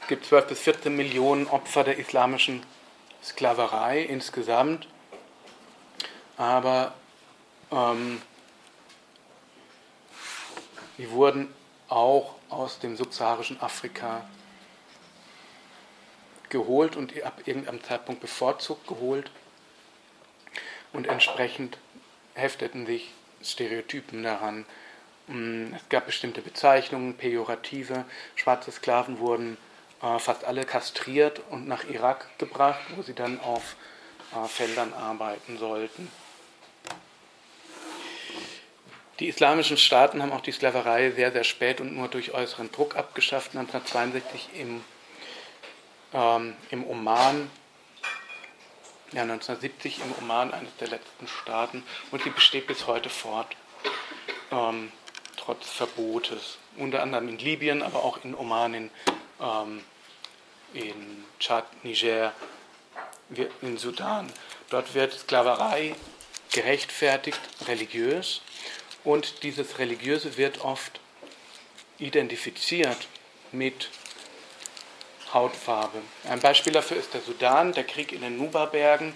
Es gibt 12 bis 14 Millionen Opfer der islamischen Sklaverei insgesamt, aber ähm, die wurden auch aus dem subsaharischen Afrika geholt und ab irgendeinem Zeitpunkt bevorzugt geholt und entsprechend hefteten sich Stereotypen daran. Mm, es gab bestimmte Bezeichnungen, Pejorative. Schwarze Sklaven wurden fast alle kastriert und nach Irak gebracht, wo sie dann auf äh, Feldern arbeiten sollten. Die islamischen Staaten haben auch die Sklaverei sehr, sehr spät und nur durch äußeren Druck abgeschafft. 1962 im, ähm, im Oman ja, 1970 im Oman, eines der letzten Staaten, und sie besteht bis heute fort, ähm, trotz Verbotes. Unter anderem in Libyen, aber auch in Oman, in, ähm, in Tschad, Niger, in Sudan. Dort wird Sklaverei gerechtfertigt, religiös, und dieses Religiöse wird oft identifiziert mit Hautfarbe. Ein Beispiel dafür ist der Sudan, der Krieg in den Nuba-Bergen,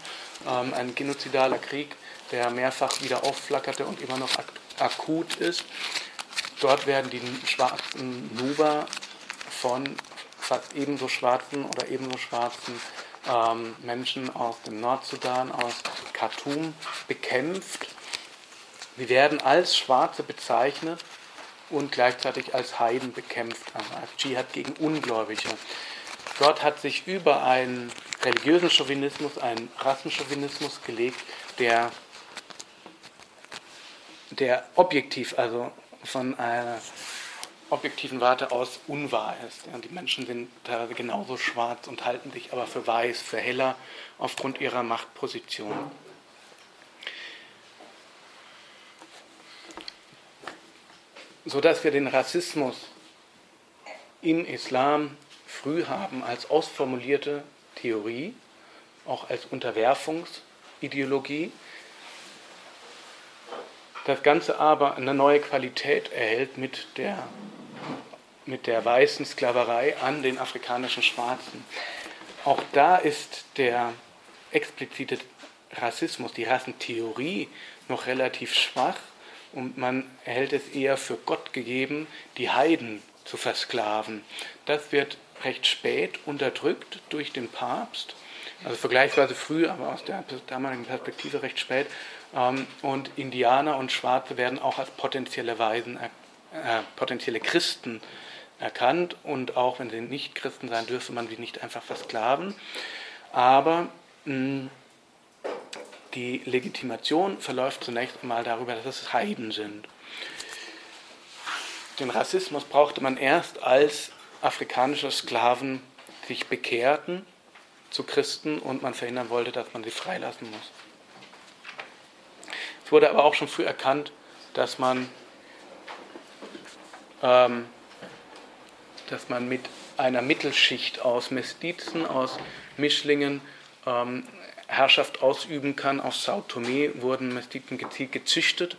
ähm, ein genozidaler Krieg, der mehrfach wieder aufflackerte und immer noch ak akut ist. Dort werden die schwarzen Nuba von fast ebenso schwarzen oder ebenso schwarzen ähm, Menschen aus dem Nordsudan, aus Khartoum, bekämpft. Sie werden als Schwarze bezeichnet und gleichzeitig als Heiden bekämpft, also als Dschihad gegen Ungläubige. Dort hat sich über einen religiösen Chauvinismus, einen Rassenchauvinismus gelegt, der, der objektiv, also von einer objektiven Warte aus unwahr ist. Ja, die Menschen sind teilweise genauso schwarz und halten sich aber für weiß, für heller aufgrund ihrer Machtposition. Sodass wir den Rassismus im Islam früh haben als ausformulierte Theorie, auch als Unterwerfungsideologie, das Ganze aber eine neue Qualität erhält mit der, mit der weißen Sklaverei an den afrikanischen Schwarzen. Auch da ist der explizite Rassismus, die Rassentheorie noch relativ schwach und man hält es eher für Gott gegeben, die Heiden zu versklaven. Das wird recht spät unterdrückt durch den Papst, also vergleichsweise früh, aber aus der damaligen Perspektive recht spät. Ähm, und Indianer und Schwarze werden auch als potenzielle Weisen, äh, potenzielle Christen erkannt. Und auch wenn sie nicht Christen sein, dürfte man sie nicht einfach versklaven. Aber mh, die Legitimation verläuft zunächst einmal darüber, dass es Heiden sind. Den Rassismus brauchte man erst, als afrikanische Sklaven sich bekehrten zu Christen und man verhindern wollte, dass man sie freilassen muss. Es wurde aber auch schon früh erkannt, dass man, ähm, dass man mit einer Mittelschicht aus Mestizen, aus Mischlingen ähm, Herrschaft ausüben kann. Auf Sao Tome wurden Mestizen gezielt gezüchtet.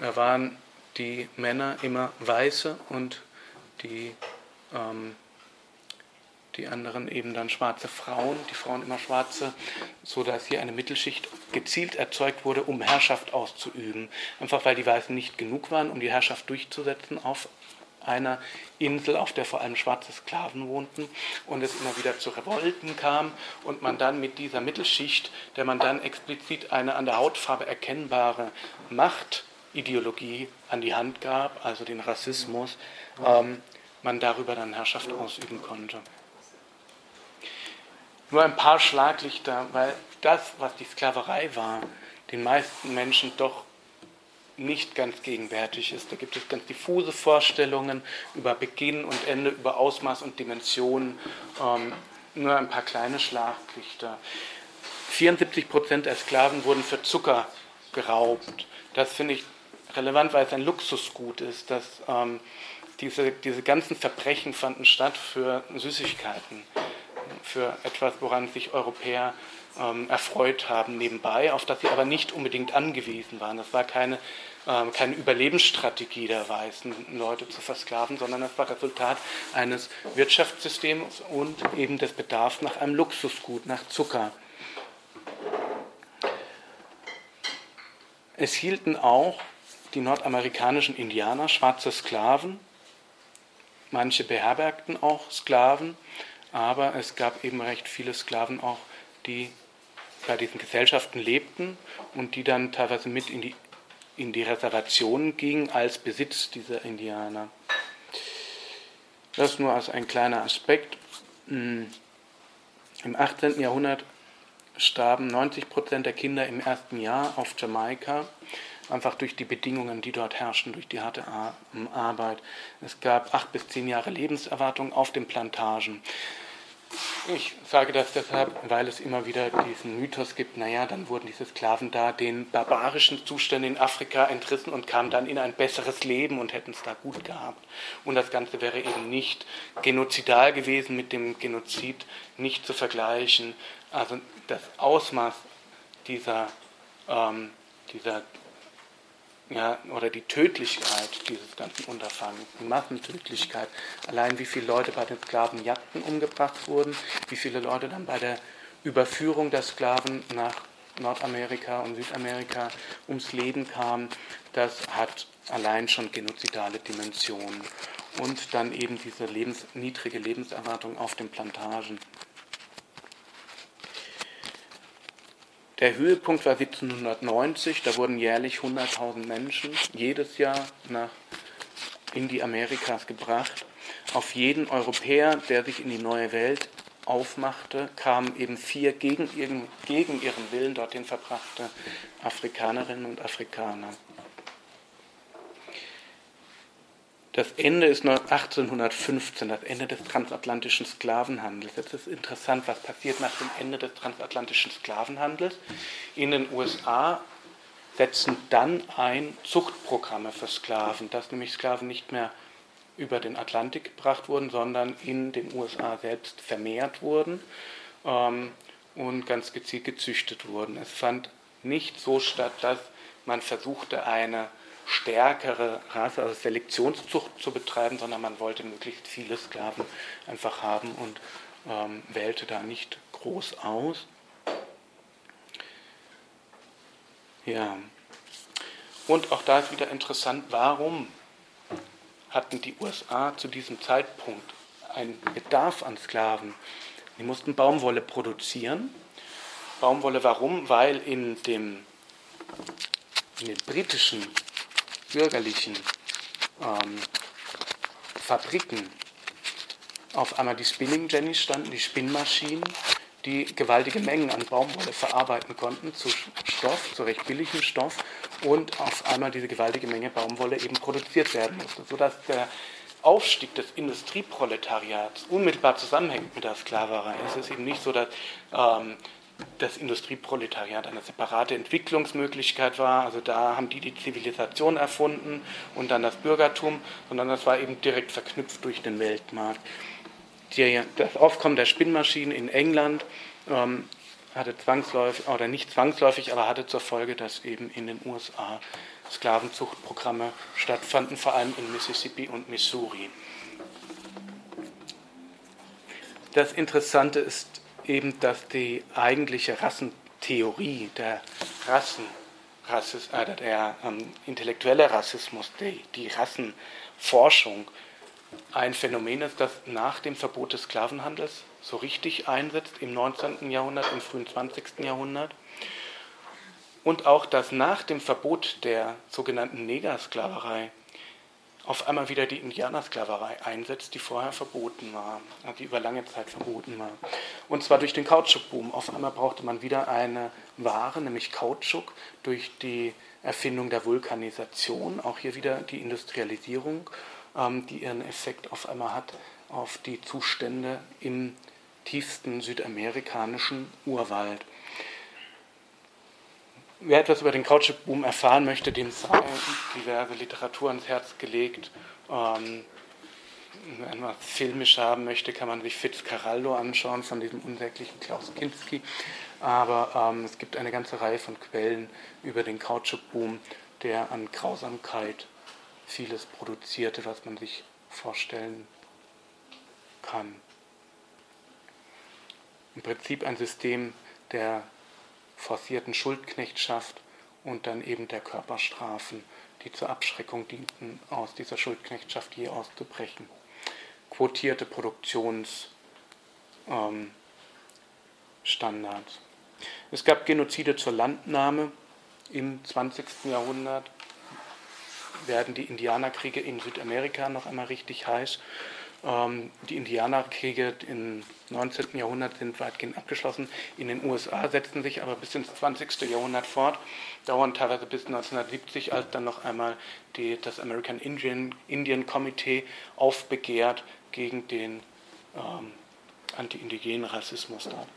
Da waren die Männer immer Weiße und die ähm, die anderen eben dann schwarze Frauen, die Frauen immer schwarze, so dass hier eine Mittelschicht gezielt erzeugt wurde, um Herrschaft auszuüben. Einfach weil die Weißen nicht genug waren, um die Herrschaft durchzusetzen auf einer Insel, auf der vor allem schwarze Sklaven wohnten und es immer wieder zu Revolten kam und man dann mit dieser Mittelschicht, der man dann explizit eine an der Hautfarbe erkennbare Machtideologie an die Hand gab, also den Rassismus, ähm, man darüber dann Herrschaft ausüben konnte. Nur ein paar Schlaglichter, weil das, was die Sklaverei war, den meisten Menschen doch nicht ganz gegenwärtig ist. Da gibt es ganz diffuse Vorstellungen über Beginn und Ende, über Ausmaß und Dimension. Ähm, nur ein paar kleine Schlaglichter. 74 Prozent der Sklaven wurden für Zucker geraubt. Das finde ich relevant, weil es ein Luxusgut ist. Dass, ähm, diese, diese ganzen Verbrechen fanden statt für Süßigkeiten für etwas, woran sich Europäer ähm, erfreut haben nebenbei, auf das sie aber nicht unbedingt angewiesen waren. Das war keine, ähm, keine Überlebensstrategie der weißen Leute zu versklaven, sondern das war Resultat eines Wirtschaftssystems und eben des Bedarfs nach einem Luxusgut, nach Zucker. Es hielten auch die nordamerikanischen Indianer schwarze Sklaven, manche beherbergten auch Sklaven aber es gab eben recht viele Sklaven auch, die bei diesen Gesellschaften lebten und die dann teilweise mit in die, in die Reservationen gingen als Besitz dieser Indianer. Das nur als ein kleiner Aspekt. Hm. Im 18. Jahrhundert starben 90 Prozent der Kinder im ersten Jahr auf Jamaika, einfach durch die Bedingungen, die dort herrschten, durch die harte Arbeit. Es gab acht bis zehn Jahre Lebenserwartung auf den Plantagen. Ich sage das deshalb, weil es immer wieder diesen Mythos gibt, naja, dann wurden diese Sklaven da den barbarischen Zuständen in Afrika entrissen und kamen dann in ein besseres Leben und hätten es da gut gehabt. Und das Ganze wäre eben nicht genozidal gewesen, mit dem Genozid nicht zu vergleichen. Also das Ausmaß dieser, ähm, dieser ja, oder die Tödlichkeit dieses ganzen Unterfangens, die Massentödlichkeit, allein wie viele Leute bei den Sklavenjagden umgebracht wurden, wie viele Leute dann bei der Überführung der Sklaven nach Nordamerika und Südamerika ums Leben kamen, das hat allein schon genozidale Dimensionen. Und dann eben diese lebens niedrige Lebenserwartung auf den Plantagen. Der Höhepunkt war 1790, da wurden jährlich 100.000 Menschen jedes Jahr nach, in die Amerikas gebracht. Auf jeden Europäer, der sich in die neue Welt aufmachte, kamen eben vier gegen gegen ihren Willen dorthin verbrachte Afrikanerinnen und Afrikaner. Das Ende ist 1815, das Ende des transatlantischen Sklavenhandels. Jetzt ist interessant, was passiert nach dem Ende des transatlantischen Sklavenhandels. In den USA setzen dann ein Zuchtprogramme für Sklaven, dass nämlich Sklaven nicht mehr über den Atlantik gebracht wurden, sondern in den USA selbst vermehrt wurden ähm, und ganz gezielt gezüchtet wurden. Es fand nicht so statt, dass man versuchte, eine stärkere Rasse, also Selektionszucht zu betreiben, sondern man wollte möglichst viele Sklaven einfach haben und ähm, wählte da nicht groß aus. Ja. Und auch da ist wieder interessant, warum hatten die USA zu diesem Zeitpunkt einen Bedarf an Sklaven? Die mussten Baumwolle produzieren. Baumwolle warum? Weil in, dem, in den britischen bürgerlichen ähm, Fabriken auf einmal die Spinning Jennies standen, die Spinnmaschinen, die gewaltige Mengen an Baumwolle verarbeiten konnten zu Stoff, zu recht billigem Stoff und auf einmal diese gewaltige Menge Baumwolle eben produziert werden musste, sodass der Aufstieg des Industrieproletariats unmittelbar zusammenhängt mit der Sklaverei. Es ist eben nicht so, dass ähm, das Industrieproletariat eine separate Entwicklungsmöglichkeit war. Also da haben die die Zivilisation erfunden und dann das Bürgertum, sondern das war eben direkt verknüpft durch den Weltmarkt. Die, das Aufkommen der Spinnmaschinen in England ähm, hatte zwangsläufig, oder nicht zwangsläufig, aber hatte zur Folge, dass eben in den USA Sklavenzuchtprogramme stattfanden, vor allem in Mississippi und Missouri. Das Interessante ist eben, dass die eigentliche Rassentheorie, der Rassen, Rassist, äh, der ähm, intellektuelle Rassismus, die, die Rassenforschung ein Phänomen ist, das nach dem Verbot des Sklavenhandels so richtig einsetzt im 19. Jahrhundert, im frühen 20. Jahrhundert. Und auch, dass nach dem Verbot der sogenannten Negersklaverei auf einmal wieder die Indianersklaverei einsetzt, die vorher verboten war, die über lange Zeit verboten war. Und zwar durch den Kautschukboom. Auf einmal brauchte man wieder eine Ware, nämlich Kautschuk, durch die Erfindung der Vulkanisation, auch hier wieder die Industrialisierung, ähm, die ihren Effekt auf einmal hat auf die Zustände im tiefsten südamerikanischen Urwald. Wer etwas über den Kautschukboom erfahren möchte, dem sei diverse Literatur ans Herz gelegt. Ähm, wenn man es filmisch haben möchte, kann man sich Fitzcarraldo anschauen von diesem unsäglichen Klaus Kinski. Aber ähm, es gibt eine ganze Reihe von Quellen über den Kautschukboom, der an Grausamkeit vieles produzierte, was man sich vorstellen kann. Im Prinzip ein System der forcierten Schuldknechtschaft und dann eben der Körperstrafen, die zur Abschreckung dienten, aus dieser Schuldknechtschaft je auszubrechen. Quotierte Produktionsstandards. Ähm, es gab Genozide zur Landnahme im 20. Jahrhundert, werden die Indianerkriege in Südamerika noch einmal richtig heiß die Indianerkriege im 19. Jahrhundert sind weitgehend abgeschlossen. In den USA setzten sich aber bis ins 20. Jahrhundert fort, dauern teilweise bis 1970, als dann noch einmal die, das American Indian, Indian Committee aufbegehrt gegen den ähm, anti-indigenen Rassismus dort.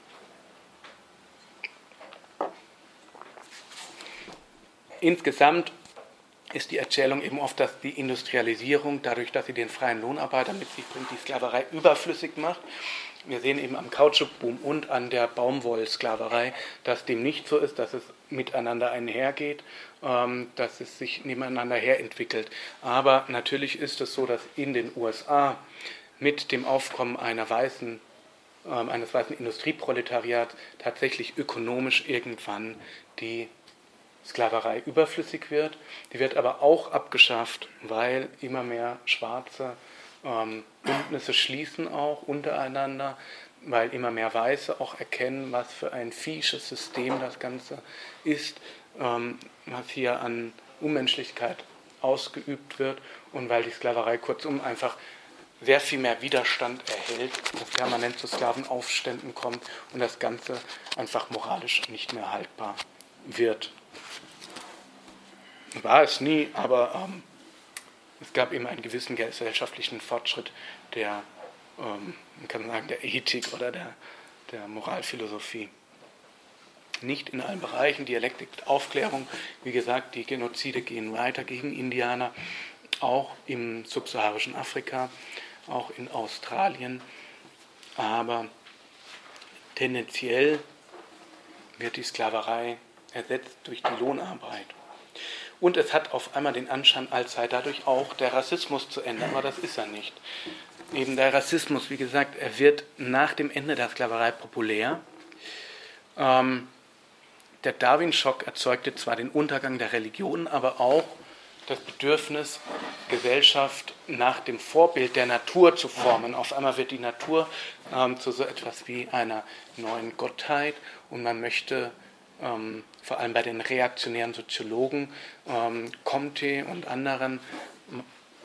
Insgesamt ist die Erzählung eben oft, dass die Industrialisierung, dadurch, dass sie den freien Lohnarbeiter mit sich bringt, die Sklaverei überflüssig macht. Wir sehen eben am Kautschukboom und an der Baumwollsklaverei, dass dem nicht so ist, dass es miteinander einhergeht, ähm, dass es sich nebeneinander herentwickelt. Aber natürlich ist es so, dass in den USA mit dem Aufkommen einer weißen ähm, eines weißen Industrieproletariats tatsächlich ökonomisch irgendwann die Sklaverei überflüssig wird. Die wird aber auch abgeschafft, weil immer mehr Schwarze ähm, Bündnisse schließen auch untereinander, weil immer mehr Weiße auch erkennen, was für ein fiesches System das Ganze ist, ähm, was hier an Unmenschlichkeit ausgeübt wird und weil die Sklaverei kurzum einfach sehr viel mehr Widerstand erhält, dass permanent zu Sklavenaufständen kommt und das Ganze einfach moralisch nicht mehr haltbar wird. War es nie, aber ähm, es gab eben einen gewissen gesellschaftlichen Fortschritt der, ähm, man kann sagen, der Ethik oder der, der Moralphilosophie. Nicht in allen Bereichen, Dialektik, Aufklärung, wie gesagt, die Genozide gehen weiter gegen Indianer, auch im subsaharischen Afrika, auch in Australien, aber tendenziell wird die Sklaverei ersetzt durch die Lohnarbeit. Und es hat auf einmal den Anschein, als sei dadurch auch der Rassismus zu ändern, aber das ist er nicht. Eben der Rassismus, wie gesagt, er wird nach dem Ende der Sklaverei populär. Ähm, der Darwin-Schock erzeugte zwar den Untergang der Religion, aber auch das Bedürfnis, Gesellschaft nach dem Vorbild der Natur zu formen. Auf einmal wird die Natur ähm, zu so etwas wie einer neuen Gottheit und man möchte ähm, vor allem bei den reaktionären Soziologen, ähm, Comte und anderen,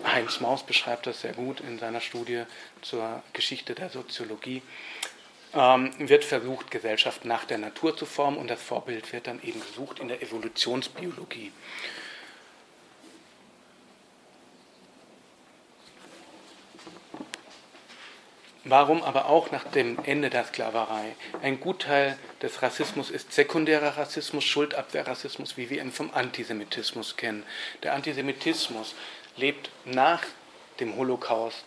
Heinz Maus beschreibt das sehr gut in seiner Studie zur Geschichte der Soziologie, ähm, wird versucht, Gesellschaft nach der Natur zu formen und das Vorbild wird dann eben gesucht in der Evolutionsbiologie. Warum aber auch nach dem Ende der Sklaverei? Ein Gutteil des Rassismus ist sekundärer Rassismus, Schuldabwehrrassismus, wie wir ihn vom Antisemitismus kennen. Der Antisemitismus lebt nach dem Holocaust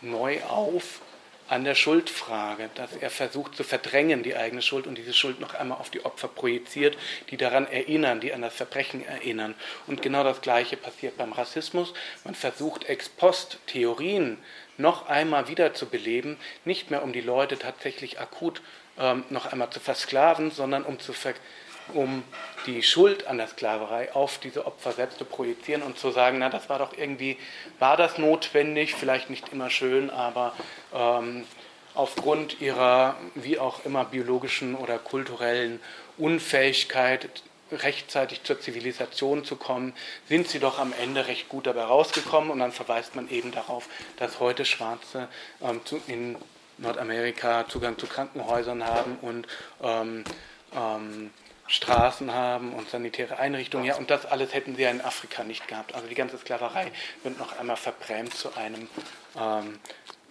neu auf an der Schuldfrage, dass er versucht zu verdrängen die eigene Schuld und diese Schuld noch einmal auf die Opfer projiziert, die daran erinnern, die an das Verbrechen erinnern. Und genau das Gleiche passiert beim Rassismus. Man versucht ex post Theorien noch einmal wiederzubeleben, nicht mehr um die Leute tatsächlich akut ähm, noch einmal zu versklaven, sondern um, zu ver um die Schuld an der Sklaverei auf diese Opfer selbst zu projizieren und zu sagen, na, das war doch irgendwie, war das notwendig, vielleicht nicht immer schön, aber ähm, aufgrund ihrer, wie auch immer, biologischen oder kulturellen Unfähigkeit rechtzeitig zur Zivilisation zu kommen, sind sie doch am Ende recht gut dabei rausgekommen. Und dann verweist man eben darauf, dass heute Schwarze ähm, in Nordamerika Zugang zu Krankenhäusern haben und ähm, ähm, Straßen haben und sanitäre Einrichtungen. Ja, und das alles hätten sie ja in Afrika nicht gehabt. Also die ganze Sklaverei wird noch einmal verbrämt zu einem, ähm,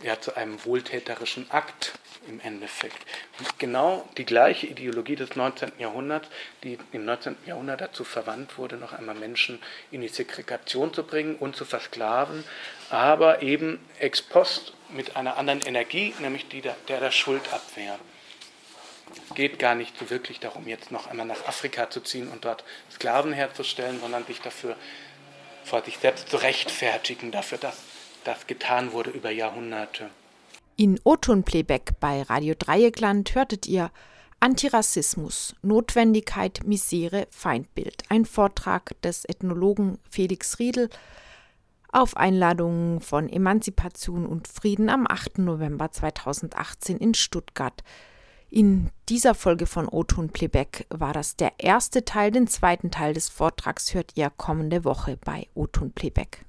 ja, zu einem wohltäterischen Akt im Endeffekt. Und genau die gleiche Ideologie des 19. Jahrhunderts, die im 19. Jahrhundert dazu verwandt wurde, noch einmal Menschen in die Segregation zu bringen und zu versklaven, aber eben ex post mit einer anderen Energie, nämlich die der, der, der Schuldabwehr. Es geht gar nicht so wirklich darum, jetzt noch einmal nach Afrika zu ziehen und dort Sklaven herzustellen, sondern sich dafür vor sich selbst zu rechtfertigen, dafür, dass das getan wurde über Jahrhunderte. In O-Ton-Playback bei Radio Dreieckland hörtet ihr Antirassismus, Notwendigkeit, Misere, Feindbild. Ein Vortrag des Ethnologen Felix Riedel auf Einladung von Emanzipation und Frieden am 8. November 2018 in Stuttgart. In dieser Folge von O-Ton Playback war das der erste Teil. Den zweiten Teil des Vortrags hört ihr kommende Woche bei O-Ton Playback.